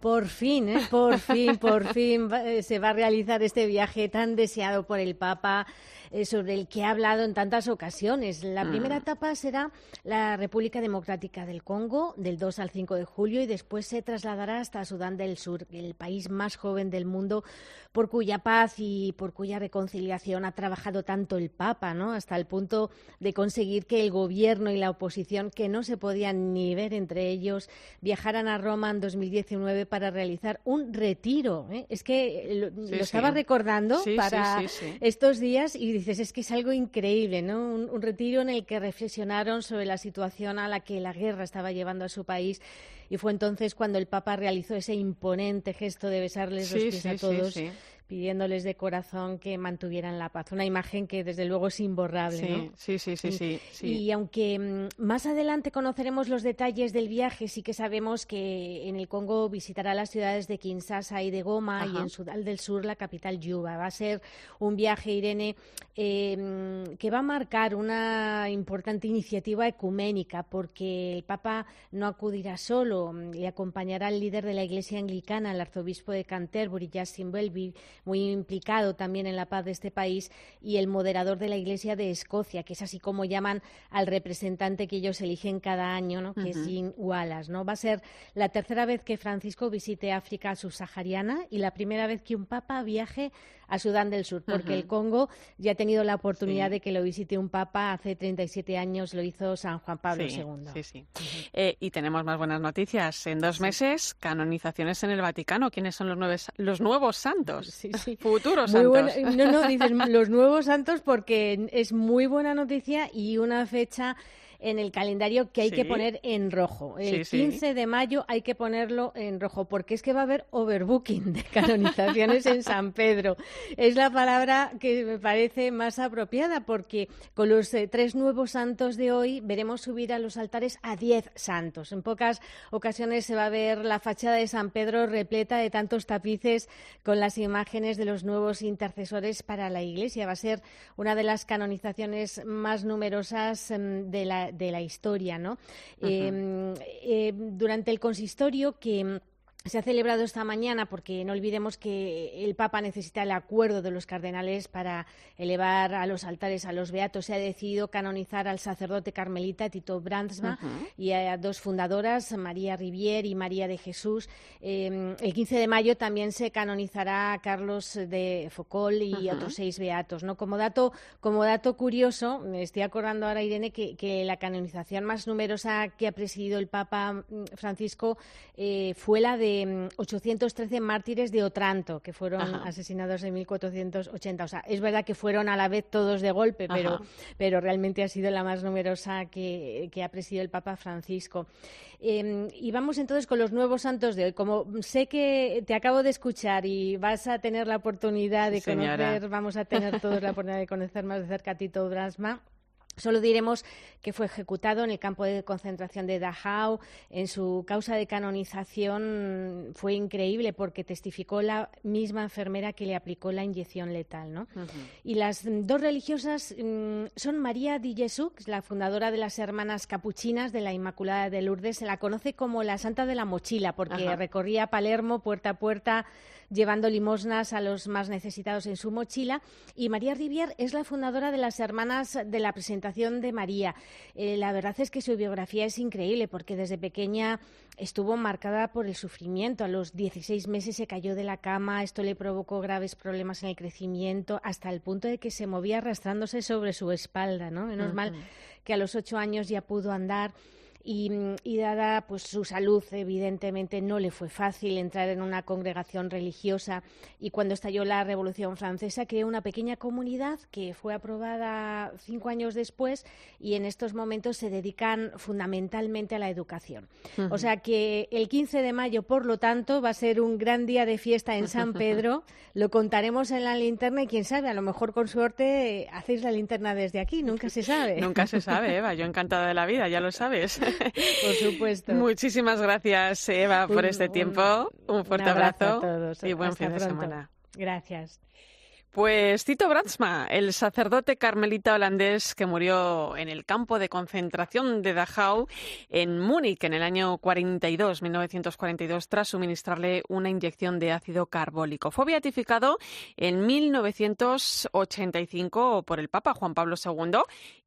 Por fin, ¿eh? por fin, por fin eh, se va a realizar este viaje tan deseado por el Papa eh, sobre el que ha hablado en tantas ocasiones. La Mm. primera etapa será la República Democrática del Congo, del 2 al 5 de julio, y después se trasladará hasta Sudán del Sur, el país más joven del mundo, por cuya paz y por cuya reconciliación ha trabajado tanto el Papa, ¿no? Hasta el punto de conseguir que el gobierno y la oposición, que no se podían ni ver entre ellos, viajaran a Roma en 2019 para realizar un retiro. ¿eh? Es que lo, Sí, lo sí. estaba recordando Sí, para estos días y dices, es que es algo increíble, ¿no? Un, un retiro en el que reflexionaron sobre la situación a la que la guerra estaba llevando a su país. Y fue entonces cuando el Papa realizó ese imponente gesto de besarles los pies sí, a sí, todos, sí. Pidiéndoles de corazón que mantuvieran la paz. Una imagen que desde luego es imborrable, Sí, ¿no? sí, sí, sí, sí, sí. Y aunque mm, más adelante conoceremos los detalles del viaje, sí que sabemos que en el Congo visitará las ciudades de Kinshasa y de Goma y en Sudán del Sur la capital Yuba. Va a ser un viaje, Irene, eh, que va a marcar una importante iniciativa ecuménica porque el Papa no acudirá solo, mm, le acompañará el líder de la Iglesia Anglicana, el arzobispo de Canterbury, Justin Welby, muy implicado también en la paz de este país, y el moderador de la Iglesia de Escocia, que es así como llaman al representante que ellos eligen cada año, ¿no? que es. Jean Wallace. ¿no? Va a ser la tercera vez que Francisco visite África subsahariana y la primera vez que un papa viaje a Sudán del Sur, porque el Congo ya ha tenido la oportunidad de que lo visite un papa hace 37 años, lo hizo San Juan Pablo Sí, II. sí, sí. Eh, y tenemos más buenas noticias. En dos meses, canonizaciones en el Vaticano. ¿Quiénes son los, nueves- los nuevos santos? Futuros Muy santos. buena- no, no, dices los nuevos santos porque es muy buena noticia y una fecha en el calendario que hay que poner en rojo. El Sí, sí. 15 de mayo hay que ponerlo en rojo porque es que va a haber overbooking de canonizaciones en San Pedro. Es la palabra que me parece más apropiada porque con los eh, tres nuevos santos de hoy veremos subir a los altares a 10 santos. En pocas ocasiones se va a ver la fachada de San Pedro repleta de tantos tapices con las imágenes de los nuevos intercesores para la Iglesia. Va a ser una de las canonizaciones más numerosas em, de la, de la historia, ¿no? Em, eh, durante el consistorio que se ha celebrado esta mañana porque no olvidemos que el Papa necesita el acuerdo de los cardenales para elevar a los altares a los beatos. Se ha decidido canonizar al sacerdote carmelita Tito Brandsma y a dos fundadoras, María Rivier y María de Jesús. Eh, el 15 de mayo también se canonizará a Carlos de Foucault y otros seis beatos. ¿no? Como, dato, como dato curioso, me estoy acordando ahora, Irene, que, que la canonización más numerosa que ha presidido el Papa mm, Francisco eh, fue la de mm, 813 mártires de Otranto, que fueron Ajá. asesinados en 1480. O sea, es verdad que fueron a la vez todos de golpe, pero, pero realmente ha sido la más numerosa que, que ha presidido el Papa Francisco. Eh, y vamos entonces con los nuevos santos de hoy. Como sé que te acabo de escuchar y vas a tener la oportunidad de Sí, señora. conocer, vamos a tener todos la oportunidad de conocer más de cerca a Tito Brasma. Solo diremos que fue ejecutado en el campo de concentración de Dachau. En su causa de canonización fue increíble porque testificó la misma enfermera que le aplicó la inyección letal. ¿no? Y las dos religiosas mm, son María di Jesús, la fundadora de las hermanas capuchinas de la Inmaculada de Lourdes. Se la conoce como la Santa de la Mochila porque recorría Palermo puerta a puerta llevando limosnas a los más necesitados en su mochila. Y María Rivier es la fundadora de las Hermanas de la Presentación de María. Eh, la verdad es que su biografía es increíble porque desde pequeña estuvo marcada por el sufrimiento. A los 16 meses se cayó de la cama, esto le provocó graves problemas en el crecimiento, hasta el punto de que se movía arrastrándose sobre su espalda. ¿no? Menos mal que a los ocho años ya pudo andar. Y, dada pues su salud evidentemente no le fue fácil entrar en una congregación religiosa y cuando estalló la Revolución Francesa creó una pequeña comunidad que fue aprobada cinco años después y en estos momentos se dedican fundamentalmente a la educación. O sea que el 15 de mayo, por lo tanto, va a ser un gran día de fiesta en San Pedro. lo contaremos en la linterna y quién sabe, a lo mejor con suerte hacéis la linterna desde aquí, nunca se sabe. Nunca se sabe, Eva, yo encantada de la vida, ya lo sabes. Por supuesto. Muchísimas gracias, Eva, por este tiempo. Un fuerte abrazo, y buen fin de semana. Gracias. Pues Tito Bratsma, el sacerdote carmelita holandés que murió en el campo de concentración de Dachau en Múnich en el año 42, 1942, tras suministrarle una inyección de ácido carbólico. Fue beatificado en 1985 por el Papa Juan Pablo II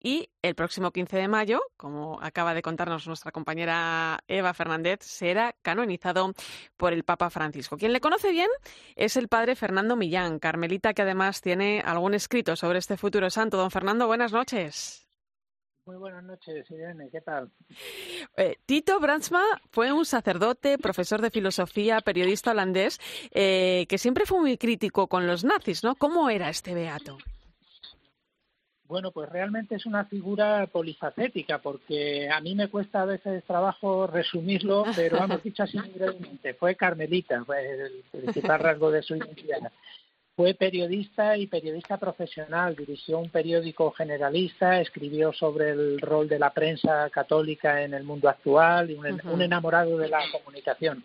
y el próximo 15 de mayo, como acaba de contarnos nuestra compañera Eva Fernández, será canonizado por el Papa Francisco. Quien le conoce bien es el padre Fernando Millán, carmelita que además tiene algún escrito sobre este futuro santo. Don Fernando, buenas noches. Muy buenas noches, Irene. ¿Qué tal? Eh, Tito Brandsma fue un sacerdote, profesor de filosofía, periodista holandés, eh, que siempre fue muy crítico con los nazis, ¿no? ¿Cómo era este beato? Bueno, pues realmente es una figura polifacética, porque a mí me cuesta a veces trabajo resumirlo, pero hemos dicho así brevemente. Fue carmelita, fue el principal rasgo de su identidad. Fue periodista y periodista profesional, dirigió un periódico generalista, escribió sobre el rol de la prensa católica en el mundo actual y un, enamorado de la comunicación.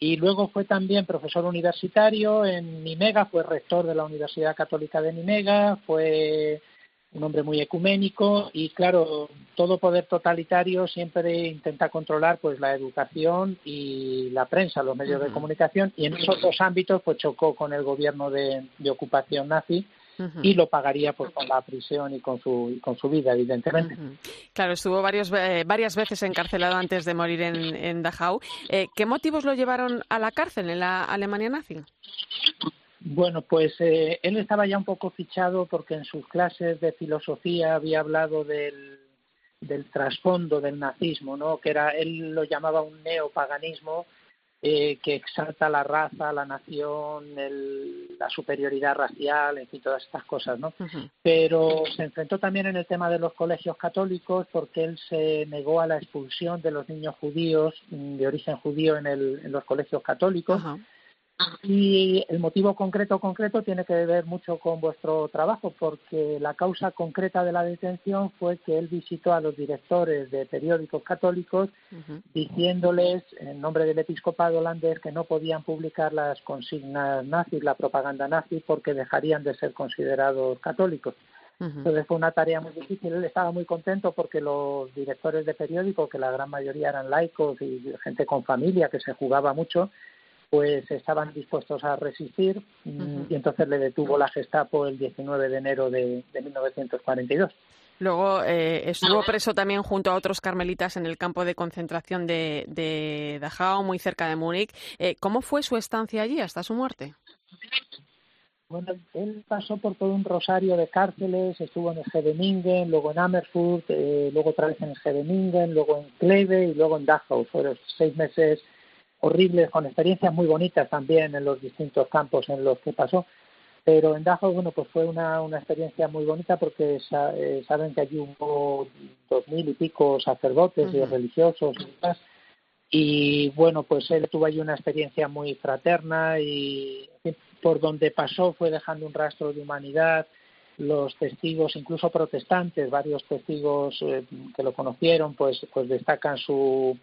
Y luego fue también profesor universitario en Nimega, fue rector de la Universidad Católica de Nimega, fue un hombre muy ecuménico y claro, todo poder totalitario siempre intenta controlar pues la educación y la prensa, los medios de comunicación y en esos dos ámbitos pues chocó con el gobierno de, ocupación nazi y lo pagaría pues con la prisión y con su con su vida evidentemente. Claro estuvo varios, eh, varias veces encarcelado antes de morir en, en Dachau. Eh, qué motivos lo llevaron a la cárcel en la Alemania nazi bueno, pues eh, él estaba ya un poco fichado porque en sus clases de filosofía había hablado del, del trasfondo del nazismo, ¿no? Que era, él lo llamaba un neopaganismo eh, que exalta la raza, la nación, el, la superioridad racial, en fin, todas estas cosas, ¿no? Pero se enfrentó también en el tema de los colegios católicos porque él se negó a la expulsión de los niños judíos mm, de origen judío en, el, en los colegios católicos. Y el motivo concreto concreto tiene que ver mucho con vuestro trabajo, porque la causa concreta de la detención fue que él visitó a los directores de periódicos católicos diciéndoles, en nombre del episcopado holandés, que no podían publicar las consignas nazis, la propaganda nazi, porque dejarían de ser considerados católicos. Entonces fue una tarea muy difícil. Él estaba muy contento porque los directores de periódicos, que la gran mayoría eran laicos y gente con familia que se jugaba mucho, pues estaban dispuestos a resistir y entonces le detuvo la Gestapo el 19 de enero de, 1942. Luego eh, estuvo preso también junto a otros carmelitas en el campo de concentración de, de Dachau, muy cerca de Múnich. Eh, ¿Cómo fue su estancia allí hasta su muerte? Bueno, él pasó por todo un rosario de cárceles, estuvo en Scheveningen, luego en Amershus, eh, luego otra vez en Scheveningen, luego en Kleve y luego en Dachau. Fueron seis meses horribles, con experiencias muy bonitas también en los distintos campos en los que pasó. Pero en Dachau, bueno, pues fue una, una experiencia muy bonita porque eh, saben que allí hubo dos mil y pico sacerdotes y religiosos y demás. Y bueno, pues él tuvo allí una experiencia muy fraterna y por donde pasó fue dejando un rastro de humanidad los testigos, incluso protestantes, varios testigos eh, que lo conocieron, pues, pues destacan su,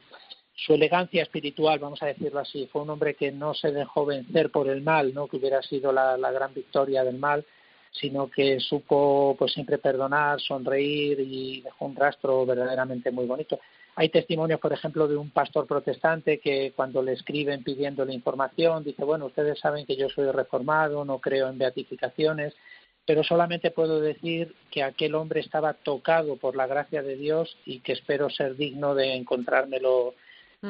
su elegancia espiritual, vamos a decirlo así. Fue un hombre que no se dejó vencer por el mal, no que hubiera sido la, la gran victoria del mal, sino que supo pues siempre perdonar, sonreír y dejó un rastro verdaderamente muy bonito. Hay testimonios, por ejemplo, de un pastor protestante que cuando le escriben pidiéndole información dice, bueno, ustedes saben que yo soy reformado, no creo en beatificaciones, pero solamente puedo decir que aquel hombre estaba tocado por la gracia de Dios y que espero ser digno de encontrármelo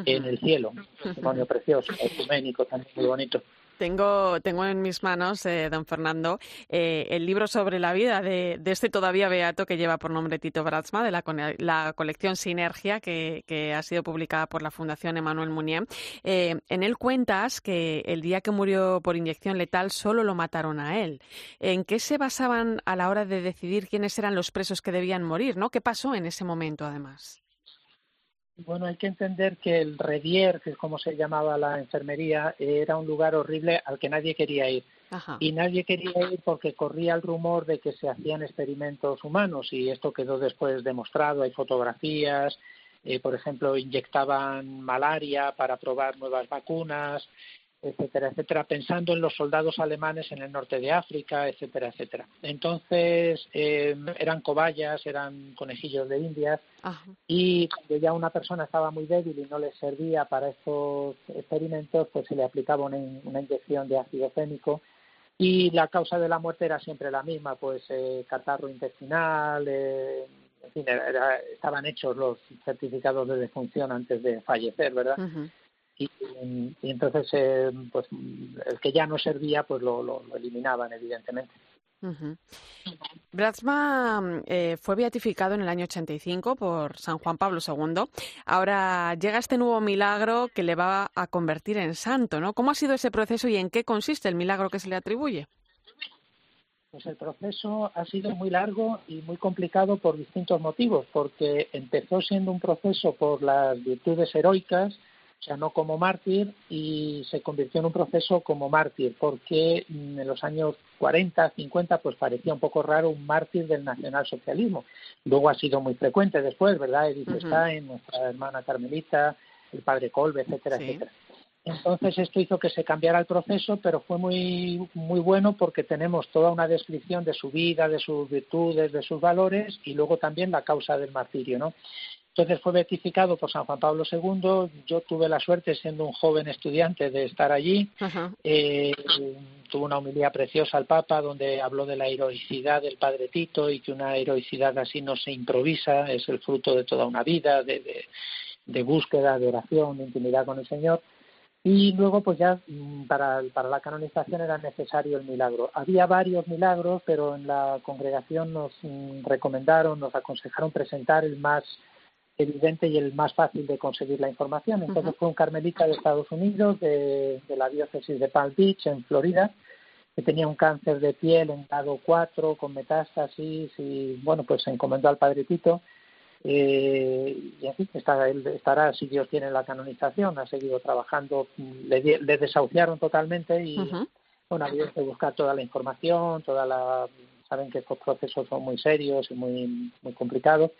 en el cielo. Un testimonio precioso, ecuménico, también muy bonito. Tengo, tengo en mis manos, eh, don Fernando, eh, el libro sobre la vida de, este todavía beato que lleva por nombre Tito Bratzma, de la, colección Sinergia, que, ha sido publicada por la Fundación Emmanuel Munier. Eh, en él cuentas que el día que murió por inyección letal solo lo mataron a él. ¿En qué se basaban a la hora de decidir quiénes eran los presos que debían morir? ¿no? ¿Qué pasó en ese momento, además? Bueno, hay que entender que el Redier, que es como se llamaba la enfermería, era un lugar horrible al que nadie quería ir. Y nadie quería ir porque corría el rumor de que se hacían experimentos humanos y esto quedó después demostrado. Hay fotografías, eh, por ejemplo, inyectaban malaria para probar nuevas vacunas, etcétera, etcétera, pensando en los soldados alemanes en el norte de África, etcétera, etcétera. Entonces eh, eran cobayas, eran conejillos de Indias y cuando ya una persona estaba muy débil y no le servía para estos experimentos, pues se le aplicaba una, inyección de ácido fénico y la causa de la muerte era siempre la misma, pues eh, catarro intestinal, eh, en fin, estaban hechos los certificados de defunción antes de fallecer, ¿verdad? Y, entonces eh, pues el que ya no servía pues lo, lo, eliminaban evidentemente uh fue beatificado en el año 85 por San Juan Pablo II. Ahora llega este nuevo milagro que le va a convertir en santo, ¿no? ¿Cómo ha sido ese proceso y en qué consiste el milagro que se le atribuye? Pues el proceso ha sido muy largo y muy complicado por distintos motivos, porque empezó siendo un proceso por las virtudes heroicas, sea, no como mártir, y se convirtió en un proceso como mártir, porque en los años 40, 50, pues parecía un poco raro un mártir del nacionalsocialismo. Luego ha sido muy frecuente después, ¿verdad? Edith Stein, nuestra hermana Carmelita, el padre Colbe, etcétera, etcétera. Entonces esto hizo que se cambiara el proceso, pero fue muy muy bueno porque tenemos toda una descripción de su vida, de sus virtudes, de sus valores y luego también la causa del martirio, ¿no? Entonces fue beatificado por San Juan Pablo II. Yo tuve la suerte, siendo un joven estudiante, de estar allí. Eh, tuvo una humildad preciosa al Papa, donde habló de la heroicidad del Padre Tito y que una heroicidad así no se improvisa, es el fruto de toda una vida de, de, búsqueda, de oración, de intimidad con el Señor. Y luego, pues ya mm, para, para la canonización era necesario el milagro. Había varios milagros, pero en la congregación nos mm, recomendaron, nos aconsejaron presentar el más evidente y el más fácil de conseguir la información. Entonces fue un carmelita de Estados Unidos, de, la diócesis de Palm Beach, en Florida, que tenía un cáncer de piel en grado 4 con metástasis y, bueno, pues se encomendó al Padre Tito. Eh, y así está, él estará, si Dios tiene la canonización, ha seguido trabajando, le, le desahuciaron totalmente y, bueno, había que buscar toda la información, toda la, saben que estos procesos son muy serios y muy, muy complicados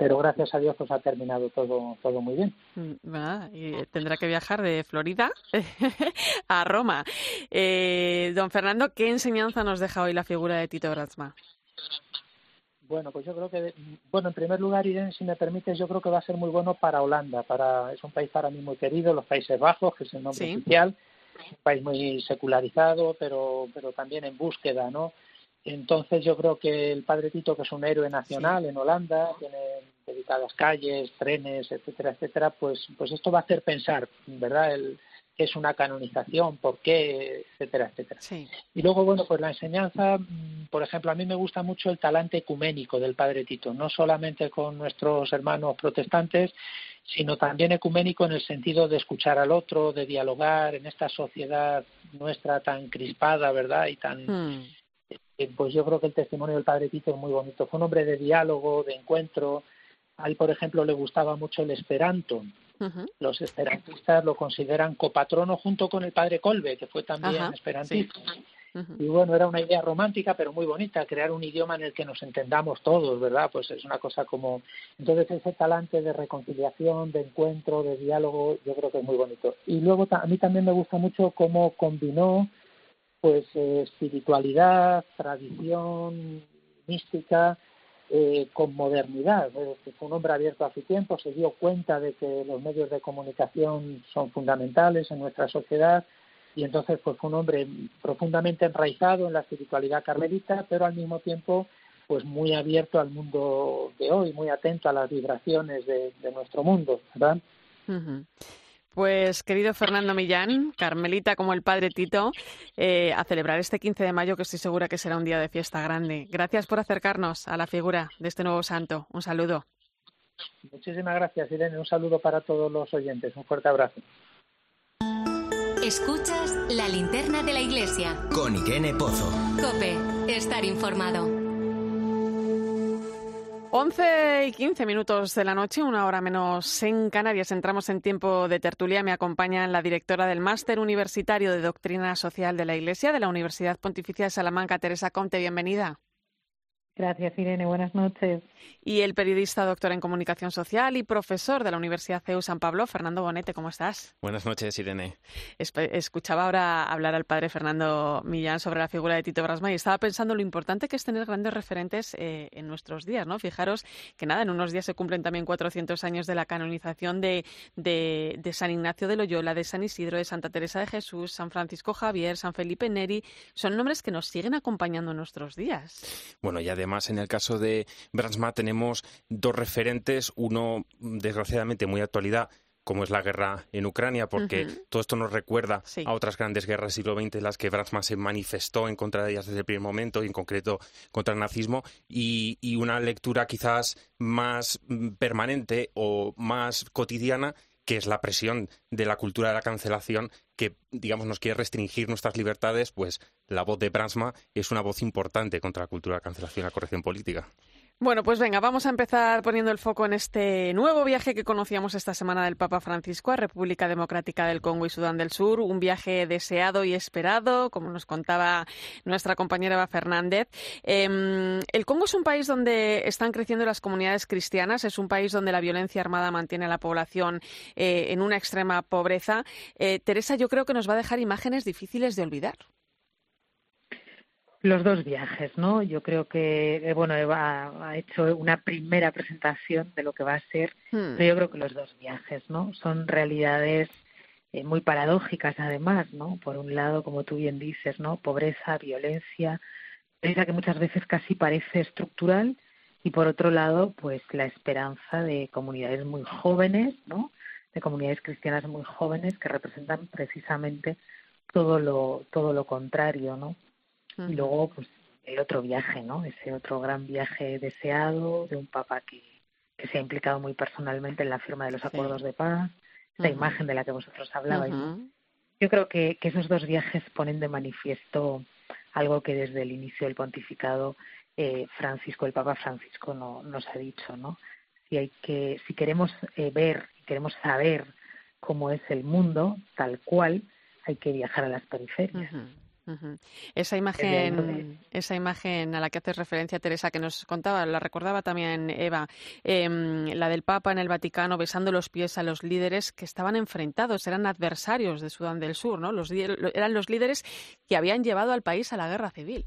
pero gracias a Dios pues ha terminado todo todo muy bien. Mm, y tendrá que viajar de Florida a Roma. Eh, don Fernando, ¿qué enseñanza nos deja hoy la figura de Tito Bratzma? Bueno, pues yo creo que, bueno, en primer lugar, Irene, si me permites, yo creo que va a ser muy bueno para Holanda. Para, es un país para mí muy querido, los Países Bajos, que es el nombre oficial, un país muy secularizado, pero, pero también en búsqueda, ¿no? Entonces yo creo que el Padre Tito, que es un héroe nacional en Holanda, tiene dedicadas calles, trenes, etcétera, etcétera, pues, pues esto va a hacer pensar, ¿verdad? El, qué es una canonización, por qué, etcétera, etcétera. Y luego, bueno, pues la enseñanza, mm, por ejemplo, a mí me gusta mucho el talante ecuménico del Padre Tito, no solamente con nuestros hermanos protestantes, sino también ecuménico en el sentido de escuchar al otro, de dialogar en esta sociedad nuestra tan crispada, ¿verdad? Y tan... Hmm pues yo creo que el testimonio del padre Tito es muy bonito. Fue un hombre de diálogo, de encuentro. A él, por ejemplo, le gustaba mucho el esperanto. Los esperantistas lo consideran copatrono junto con el padre Colbe, que fue también esperantista. Y bueno, era una idea romántica, pero muy bonita, crear un idioma en el que nos entendamos todos, ¿verdad? Pues es una cosa como... Entonces ese talante de reconciliación, de encuentro, de diálogo, yo creo que es muy bonito. Y luego a mí también me gusta mucho cómo combinó pues eh, espiritualidad, tradición, mística, eh, con modernidad. fue un hombre abierto a su tiempo, se dio cuenta de que los medios de comunicación son fundamentales en nuestra sociedad y entonces pues fue un hombre profundamente enraizado en la espiritualidad carmelita, pero al mismo tiempo pues muy abierto al mundo de hoy, muy atento a las vibraciones de, nuestro mundo, ¿verdad? Pues querido Fernando Millán, Carmelita como el padre Tito, eh, a celebrar este 15 de mayo que estoy segura que será un día de fiesta grande. Gracias por acercarnos a la figura de este nuevo santo. Un saludo. Muchísimas gracias, Irene. Un saludo para todos los oyentes. Un fuerte abrazo. Escuchas la linterna de la iglesia. Con Irene Pozo. Cope, estar informado. 11 y 15 minutos de la noche, una hora menos en Canarias. Entramos en tiempo de tertulia. Me acompaña la directora del Máster Universitario de Doctrina Social de la Iglesia de la Universidad Pontificia de Salamanca, Teresa Conte. Bienvenida. Gracias, Irene. Buenas noches. Y el periodista, doctor en comunicación social y profesor de la Universidad CEU San Pablo, Fernando Bonete. ¿Cómo estás? Buenas noches, Irene. Escuchaba ahora hablar al padre Fernando Millán sobre la figura de Tito Brasma y estaba pensando lo importante que es tener grandes referentes eh, en nuestros días, ¿no? Fijaros que nada, en unos días se cumplen también 400 años de la canonización de, de San Ignacio de Loyola, de San Isidro, de Santa Teresa de Jesús, San Francisco Javier, San Felipe Neri. Son nombres que nos siguen acompañando en nuestros días. Bueno, y además además en el caso de Bransma tenemos dos referentes, uno desgraciadamente muy actualidad, como es la guerra en Ucrania, porque todo esto nos recuerda a otras grandes guerras del siglo XX en las que Bransma se manifestó en contra de ellas desde el primer momento y en concreto contra el nazismo, y, y una lectura quizás más mm, permanente o más cotidiana que es la presión de la cultura de la cancelación que, digamos, nos quiere restringir nuestras libertades, pues la voz de Bransma es una voz importante contra la cultura de la cancelación y la corrección política. Bueno, pues venga, vamos a empezar poniendo el foco en este nuevo viaje que conocíamos esta semana del Papa Francisco a República Democrática del Congo y Sudán del Sur, un viaje deseado y esperado, como nos contaba nuestra compañera Eva Fernández. Em, el Congo es un país donde están creciendo las comunidades cristianas, es un país donde la violencia armada mantiene a la población eh, en una extrema pobreza. Eh, Teresa, yo creo que nos va a dejar imágenes difíciles de olvidar. Los dos viajes, ¿no? Yo creo que, eh, bueno, Eva ha hecho una primera presentación de lo que va a ser, hmm. pero yo creo que los dos viajes, ¿no? Son realidades eh, muy paradójicas además, ¿no? Por un lado, como tú bien dices, ¿no? Pobreza, violencia, pobreza que muchas veces casi parece estructural y por otro lado, pues la esperanza de comunidades muy jóvenes, ¿no? De comunidades cristianas muy jóvenes que representan precisamente todo lo todo lo contrario, ¿no? Y luego, pues, el otro viaje, ¿no? Ese otro gran viaje deseado de un papa que, que se ha implicado muy personalmente en la firma de los acuerdos de paz, esa imagen de la que vosotros hablabais. Yo creo que, que esos dos viajes ponen de manifiesto algo que desde el inicio del pontificado eh, Francisco, el Papa Francisco, no, nos ha dicho, ¿no? Si hay que, si queremos eh, ver, queremos saber cómo es el mundo tal cual, hay que viajar a las periferias. Esa imagen, esa imagen a la que haces referencia, Teresa, que nos contaba, la recordaba también Eva, em, la del Papa en el Vaticano besando los pies a los líderes que estaban enfrentados, eran adversarios de Sudán del Sur, ¿no? Los, eran los líderes que habían llevado al país a la guerra civil.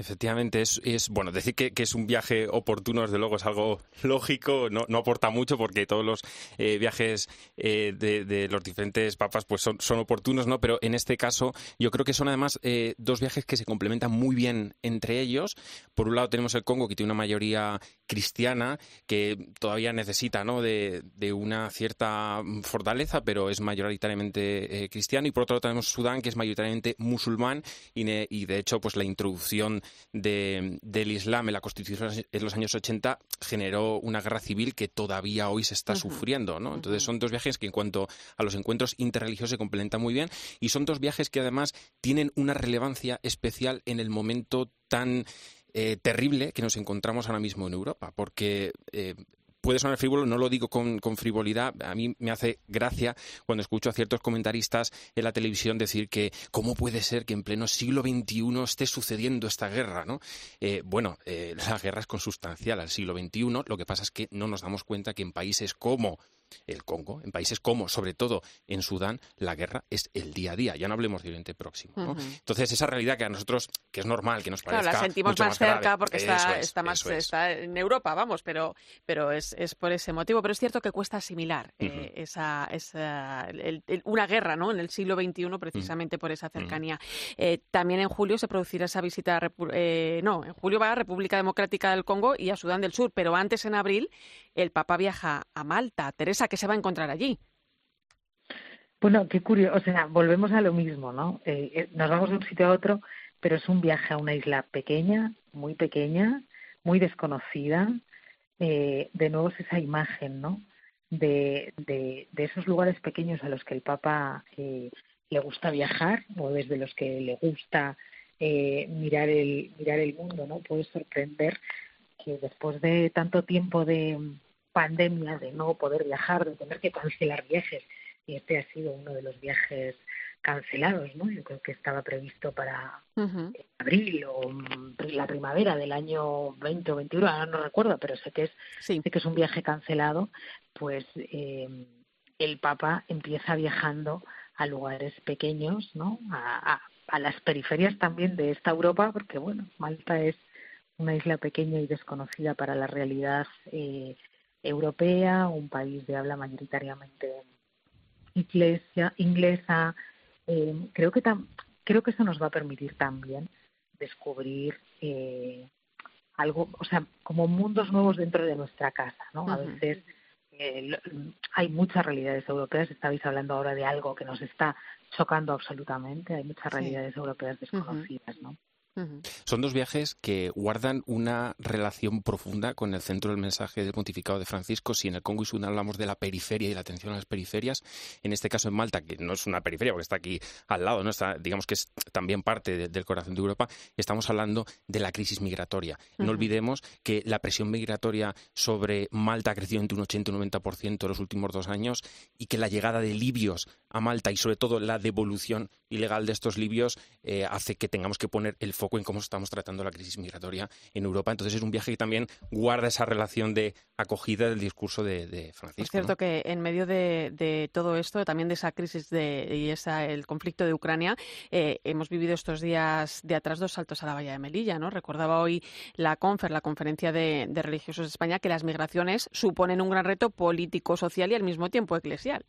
Efectivamente, es, es bueno, decir que, que, es un viaje oportuno, desde luego, es algo lógico, no, no aporta mucho porque todos los eh, viajes eh, de, de, los diferentes papas pues son, son, oportunos, ¿no? Pero en este caso yo creo que son además eh, dos viajes que se complementan muy bien entre ellos. Por un lado tenemos el Congo, que tiene una mayoría cristiana, que todavía necesita, ¿no? De, de una cierta fortaleza, pero es mayoritariamente cristiano. Y por otro lado tenemos Sudán, que es mayoritariamente musulmán y, y de hecho, pues la introducción del Islam en la Constitución en los años 80 generó una guerra civil que todavía hoy se está sufriendo, ¿no? Entonces son dos viajes que en cuanto a los encuentros interreligiosos se complementan muy bien y son dos viajes que además tienen una relevancia especial en el momento tan eh, terrible que nos encontramos ahora mismo en Europa, porque eh, puede sonar frívolo, no lo digo con, frivolidad, a mí me hace gracia cuando escucho a ciertos comentaristas en la televisión decir que cómo puede ser que en pleno siglo XXI esté sucediendo esta guerra, ¿no? Eh, bueno, eh, la guerra es consustancial al siglo XXI, lo que pasa es que no nos damos cuenta que en países como el Congo, en países como, sobre todo en Sudán, la guerra es el día a día. Ya no hablemos de Oriente Próximo. Entonces, esa realidad que a nosotros, que es normal, que nos parezca. Claro, la sentimos más, cerca porque está, más está en Europa, vamos, pero, pero es, por ese motivo. Pero es cierto que cuesta asimilar eh, esa, una guerra ¿no? en el siglo XXI precisamente por esa cercanía. Eh, también en julio se producirá esa visita. Eh, no, en julio va a República Democrática del Congo y a Sudán del Sur, pero antes en abril el Papa viaja a Malta. Teresa, ¿qué se va a encontrar allí? Bueno, qué curioso, o sea, volvemos a lo mismo, ¿no? Eh, eh, nos vamos de un sitio a otro, pero es un viaje a una isla pequeña, muy pequeña, muy desconocida. Eh, de nuevo es esa imagen, ¿no? De, esos lugares pequeños a los que el Papa le gusta viajar o desde los que le gusta mirar el mirar el mundo, ¿no? Puede sorprender que después de tanto tiempo de pandemia, de no poder viajar, de tener que cancelar viajes, y este ha sido uno de los viajes cancelados, ¿no? Yo creo que estaba previsto para abril o mm, la primavera del año 20 o 21, ahora no recuerdo, pero sé que es, sé que es un viaje cancelado, pues eh, el Papa empieza viajando a lugares pequeños, ¿no? A, a, las periferias también de esta Europa, porque bueno, Malta es una isla pequeña y desconocida para la realidad eh, europea, un país de habla mayoritariamente iglesia, inglesa. Eh, creo que creo que eso nos va a permitir también descubrir eh, algo, o sea, como mundos nuevos dentro de nuestra casa, ¿no? A veces eh, hay muchas realidades europeas. Estabais hablando ahora de algo que nos está chocando absolutamente. Hay muchas realidades europeas desconocidas, ¿no? Son dos viajes que guardan una relación profunda con el centro del mensaje del pontificado de Francisco. Si en el Congo y Sudán hablamos de la periferia y la atención a las periferias, en este caso en Malta, que no es una periferia porque está aquí al lado, ¿no? está, digamos que es también parte del corazón de Europa, estamos hablando de la crisis migratoria. No olvidemos que la presión migratoria sobre Malta ha crecido entre un 80 y un 90% en los últimos dos años y que la llegada de libios a Malta y sobre todo la devolución ilegal de estos libios eh, hace que tengamos que poner el foco en cómo estamos tratando la crisis migratoria en Europa. Entonces es un viaje que también guarda esa relación de acogida del discurso de, Francisco. Es cierto que en medio de, todo esto, también de esa crisis de, y esa, el conflicto de Ucrania, eh, hemos vivido estos días de atrás dos saltos a la valla de Melilla. ¿no? Recordaba hoy la CONFER, la Conferencia de, de Religiosos de España, que las migraciones suponen un gran reto político, social y al mismo tiempo eclesial.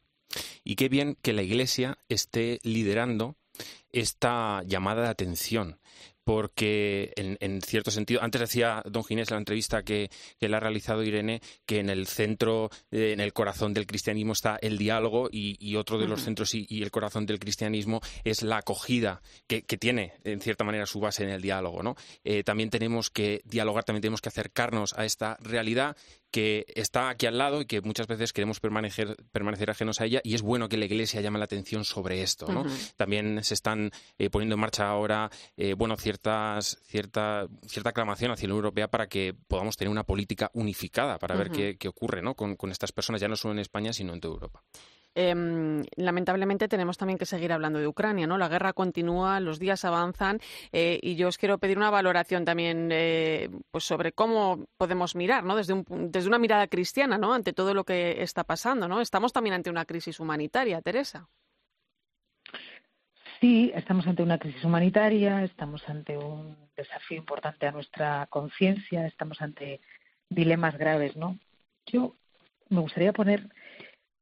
Y qué bien que la Iglesia esté liderando esta llamada de atención porque en, cierto sentido, antes decía don Ginés en la entrevista que, que le ha realizado Irene, que en el centro, eh, en el corazón del cristianismo está el diálogo y, otro de los centros y, el corazón del cristianismo es la acogida, que, tiene en cierta manera su base en el diálogo. ¿no? Eh, también tenemos que dialogar, también tenemos que acercarnos a esta realidad que está aquí al lado y que muchas veces queremos permanecer, permanecer ajenos a ella y es bueno que la Iglesia llame la atención sobre esto. ¿no? También se están eh, poniendo en marcha ahora eh, bueno, ciertas, cierta, cierta aclamación hacia la Unión Europea para que podamos tener una política unificada para ver qué, qué, ocurre ¿no? con, con estas personas, ya no solo en España, sino en toda Europa. Em, lamentablemente tenemos también que seguir hablando de Ucrania, ¿no? La guerra continúa, los días avanzan eh, y yo os quiero pedir una valoración también eh, pues sobre cómo podemos mirar, ¿no? Desde, desde una mirada cristiana, ¿no? Ante todo lo que está pasando, ¿no? Estamos también ante una crisis humanitaria, Teresa. Sí, estamos ante una crisis humanitaria, estamos ante un desafío importante a nuestra conciencia, estamos ante dilemas graves, ¿no? Yo me gustaría poner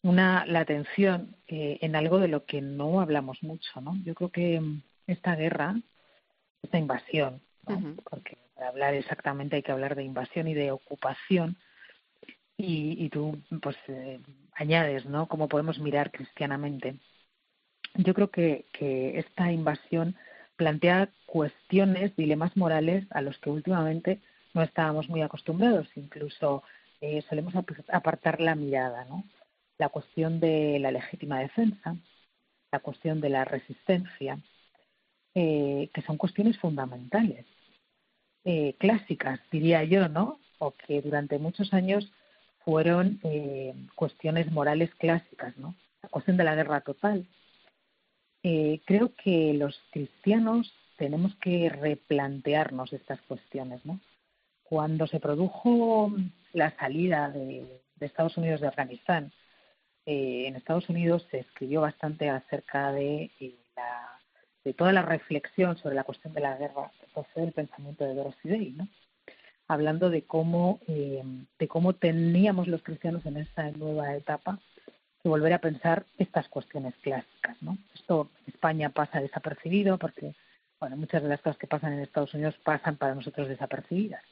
una, la atención eh, en algo de lo que no hablamos mucho, ¿no? Yo creo que mm, esta guerra, esta invasión, porque para hablar exactamente hay que hablar de invasión y de ocupación, y, y tú pues eh, añades, ¿no? Cómo podemos mirar cristianamente. Yo creo que, que esta invasión plantea cuestiones, dilemas morales a los que últimamente no estábamos muy acostumbrados, incluso eh, solemos apartar la mirada, ¿no? La cuestión de la legítima defensa, la cuestión de la resistencia, eh, que son cuestiones fundamentales, eh, clásicas, diría yo, ¿no? O que durante muchos años fueron eh, cuestiones morales clásicas, ¿no? La cuestión de la guerra total. Creo que los cristianos tenemos que replantearnos estas cuestiones, ¿no? Cuando se produjo la salida de, Estados Unidos de Afganistán, eh, en Estados Unidos se escribió bastante acerca de, de toda la reflexión sobre la cuestión de la guerra que el pensamiento de Dorothy Day, ¿no? hablando de cómo, eh, de cómo teníamos los cristianos en esta nueva etapa que volver a pensar estas cuestiones clásicas. ¿no? Esto en España pasa desapercibido porque bueno, muchas de las cosas que pasan en Estados Unidos pasan para nosotros desapercibidas.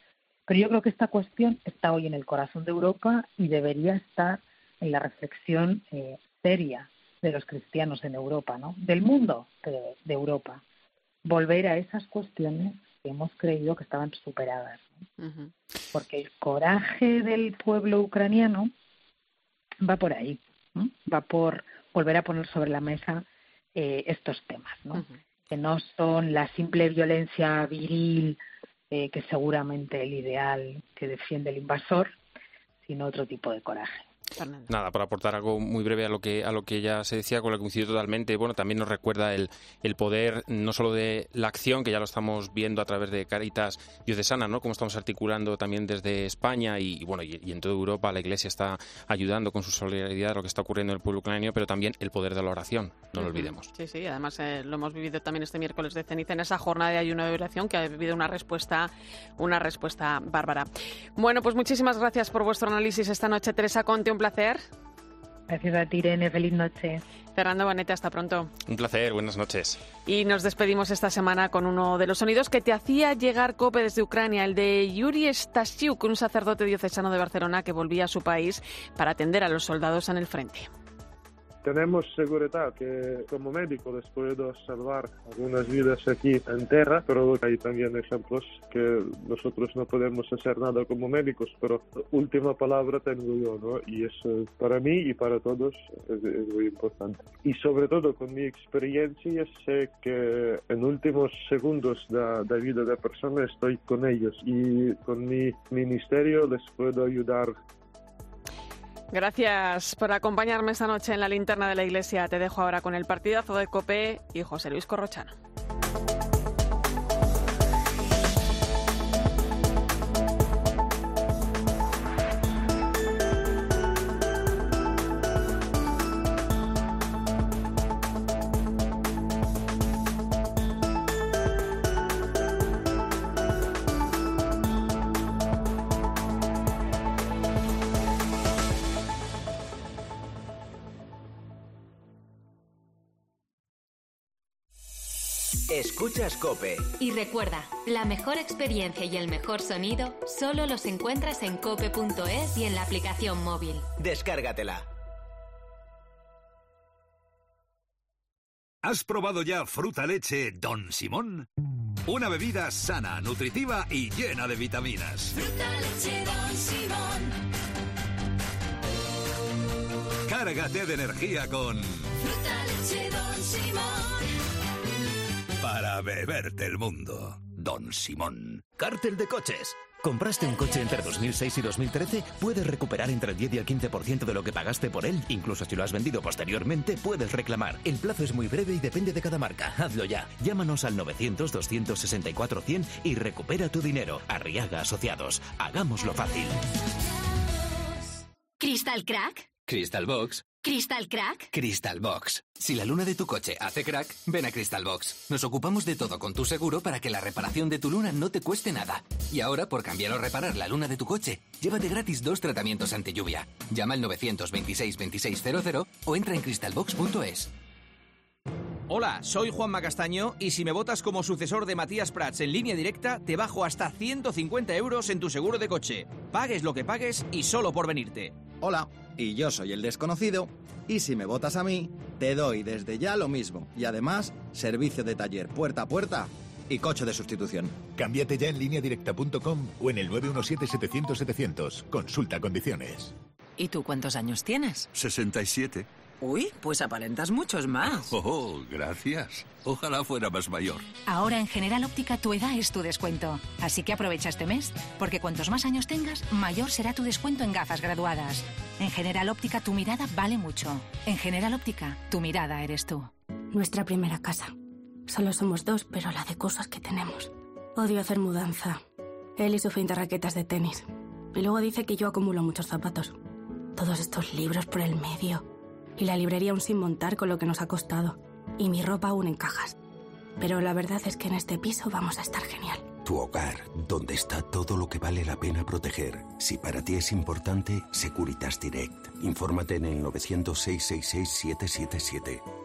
Pero yo creo que esta cuestión está hoy en el corazón de Europa y debería estar en la reflexión eh, seria de los cristianos en Europa, ¿no? Del mundo, de, de Europa. Volver a esas cuestiones hemos creído que estaban superadas. Porque el coraje del pueblo ucraniano va por ahí, va por volver a poner sobre la mesa eh, estos temas, ¿no? que no son la simple violencia viril, eh, que seguramente el ideal que defiende el invasor, sino otro tipo de coraje. Nada, para aportar algo muy breve a lo que a lo que ya se decía, con lo que coincido totalmente. Bueno, también nos recuerda el, el poder no solo de la acción, que ya lo estamos viendo a través de Caritas Diocesana, ¿no? Como estamos articulando también desde España y, bueno, y, en toda Europa la Iglesia está ayudando con su solidaridad a lo que está ocurriendo en el pueblo ucraniano, pero también el poder de la oración, no lo olvidemos. Sí, sí, además eh, lo hemos vivido también este miércoles de ceniza en esa jornada de ayuno de oración que ha vivido una respuesta, una respuesta bárbara. Bueno, pues muchísimas gracias por vuestro análisis esta noche, Teresa Conte, un placer. Gracias a ti, Irene. Feliz noche. Fernando Bonete, hasta pronto. Un placer, buenas noches. Y nos despedimos esta semana con uno de los sonidos que te hacía llegar COPE desde Ucrania, el de Yuri Stasiuk, un sacerdote diocesano de Barcelona que volvía a su país para atender a los soldados en el frente. Tenemos seguridad que como médico les puedo salvar algunas vidas aquí en tierra, pero hay también ejemplos que nosotros no podemos hacer nada como médicos, pero última palabra tengo yo, ¿no? Y eso para mí y para todos es, muy importante. Y sobre todo con mi experiencia sé que en últimos segundos de, de vida de persona estoy con ellos y con mi ministerio les puedo ayudar Gracias por acompañarme esta noche en la linterna de la iglesia. Te dejo ahora con el partidazo de Copé y José Luis Corrochano. Escuchas Cope. Y recuerda, la mejor experiencia y el mejor sonido solo los encuentras en cope.es y en la aplicación móvil. Descárgatela. ¿Has probado ya fruta leche Don Simón? Una bebida sana, nutritiva y llena de vitaminas. Fruta leche Don Simón. Cárgate de energía con Fruta leche Don Simón para beberte el mundo. Don Simón. Cártel de coches. ¿Compraste un coche entre 2006 y 2013? Puedes recuperar entre el 10 y el 15% de lo que pagaste por él. Incluso si lo has vendido posteriormente, puedes reclamar. El plazo es muy breve y depende de cada marca. Hazlo ya. Llámanos al 900-264-100 y recupera tu dinero. Arriaga Asociados. Hagámoslo fácil. ¿Crystal Crack? Crystal Box. ¿Crystal Crack? Crystal Box. Si la luna de tu coche hace crack, ven a Crystal Box. Nos ocupamos de todo con tu seguro para que la reparación de tu luna no te cueste nada. Y ahora, por cambiar o reparar la luna de tu coche, llévate gratis dos tratamientos ante lluvia. Llama al 926 2600 o entra en crystalbox.es. Hola, soy Juan Macastaño y si me votas como sucesor de Matías Prats en línea directa, te bajo hasta 150 euros en tu seguro de coche. Pagues lo que pagues y solo por venirte. Hola, y yo soy el desconocido, y si me votas a mí, te doy desde ya lo mismo, y además, servicio de taller puerta a puerta y coche de sustitución. Cámbiate ya en lineadirecta.com o en el 917-700-700. Consulta condiciones. ¿Y tú cuántos años tienes? 67. Uy, pues aparentas muchos más. Oh, gracias. Ojalá fuera más mayor. Ahora en General Óptica tu edad es tu descuento. Así que aprovecha este mes, porque cuantos más años tengas, mayor será tu descuento en gafas graduadas. En General Óptica tu mirada vale mucho. En General Óptica, tu mirada eres tú. Nuestra primera casa. Solo somos dos, pero la de cosas que tenemos. Odio hacer mudanza. Él y su fin de raquetas de tenis. Y luego dice que yo acumulo muchos zapatos. Todos estos libros por el medio. Y la librería aún sin montar con lo que nos ha costado. Y mi ropa aún en cajas. Pero la verdad es que en este piso vamos a estar genial. Tu hogar, donde está todo lo que vale la pena proteger. Si para ti es importante, Securitas Direct. Infórmate en el 900-666-777.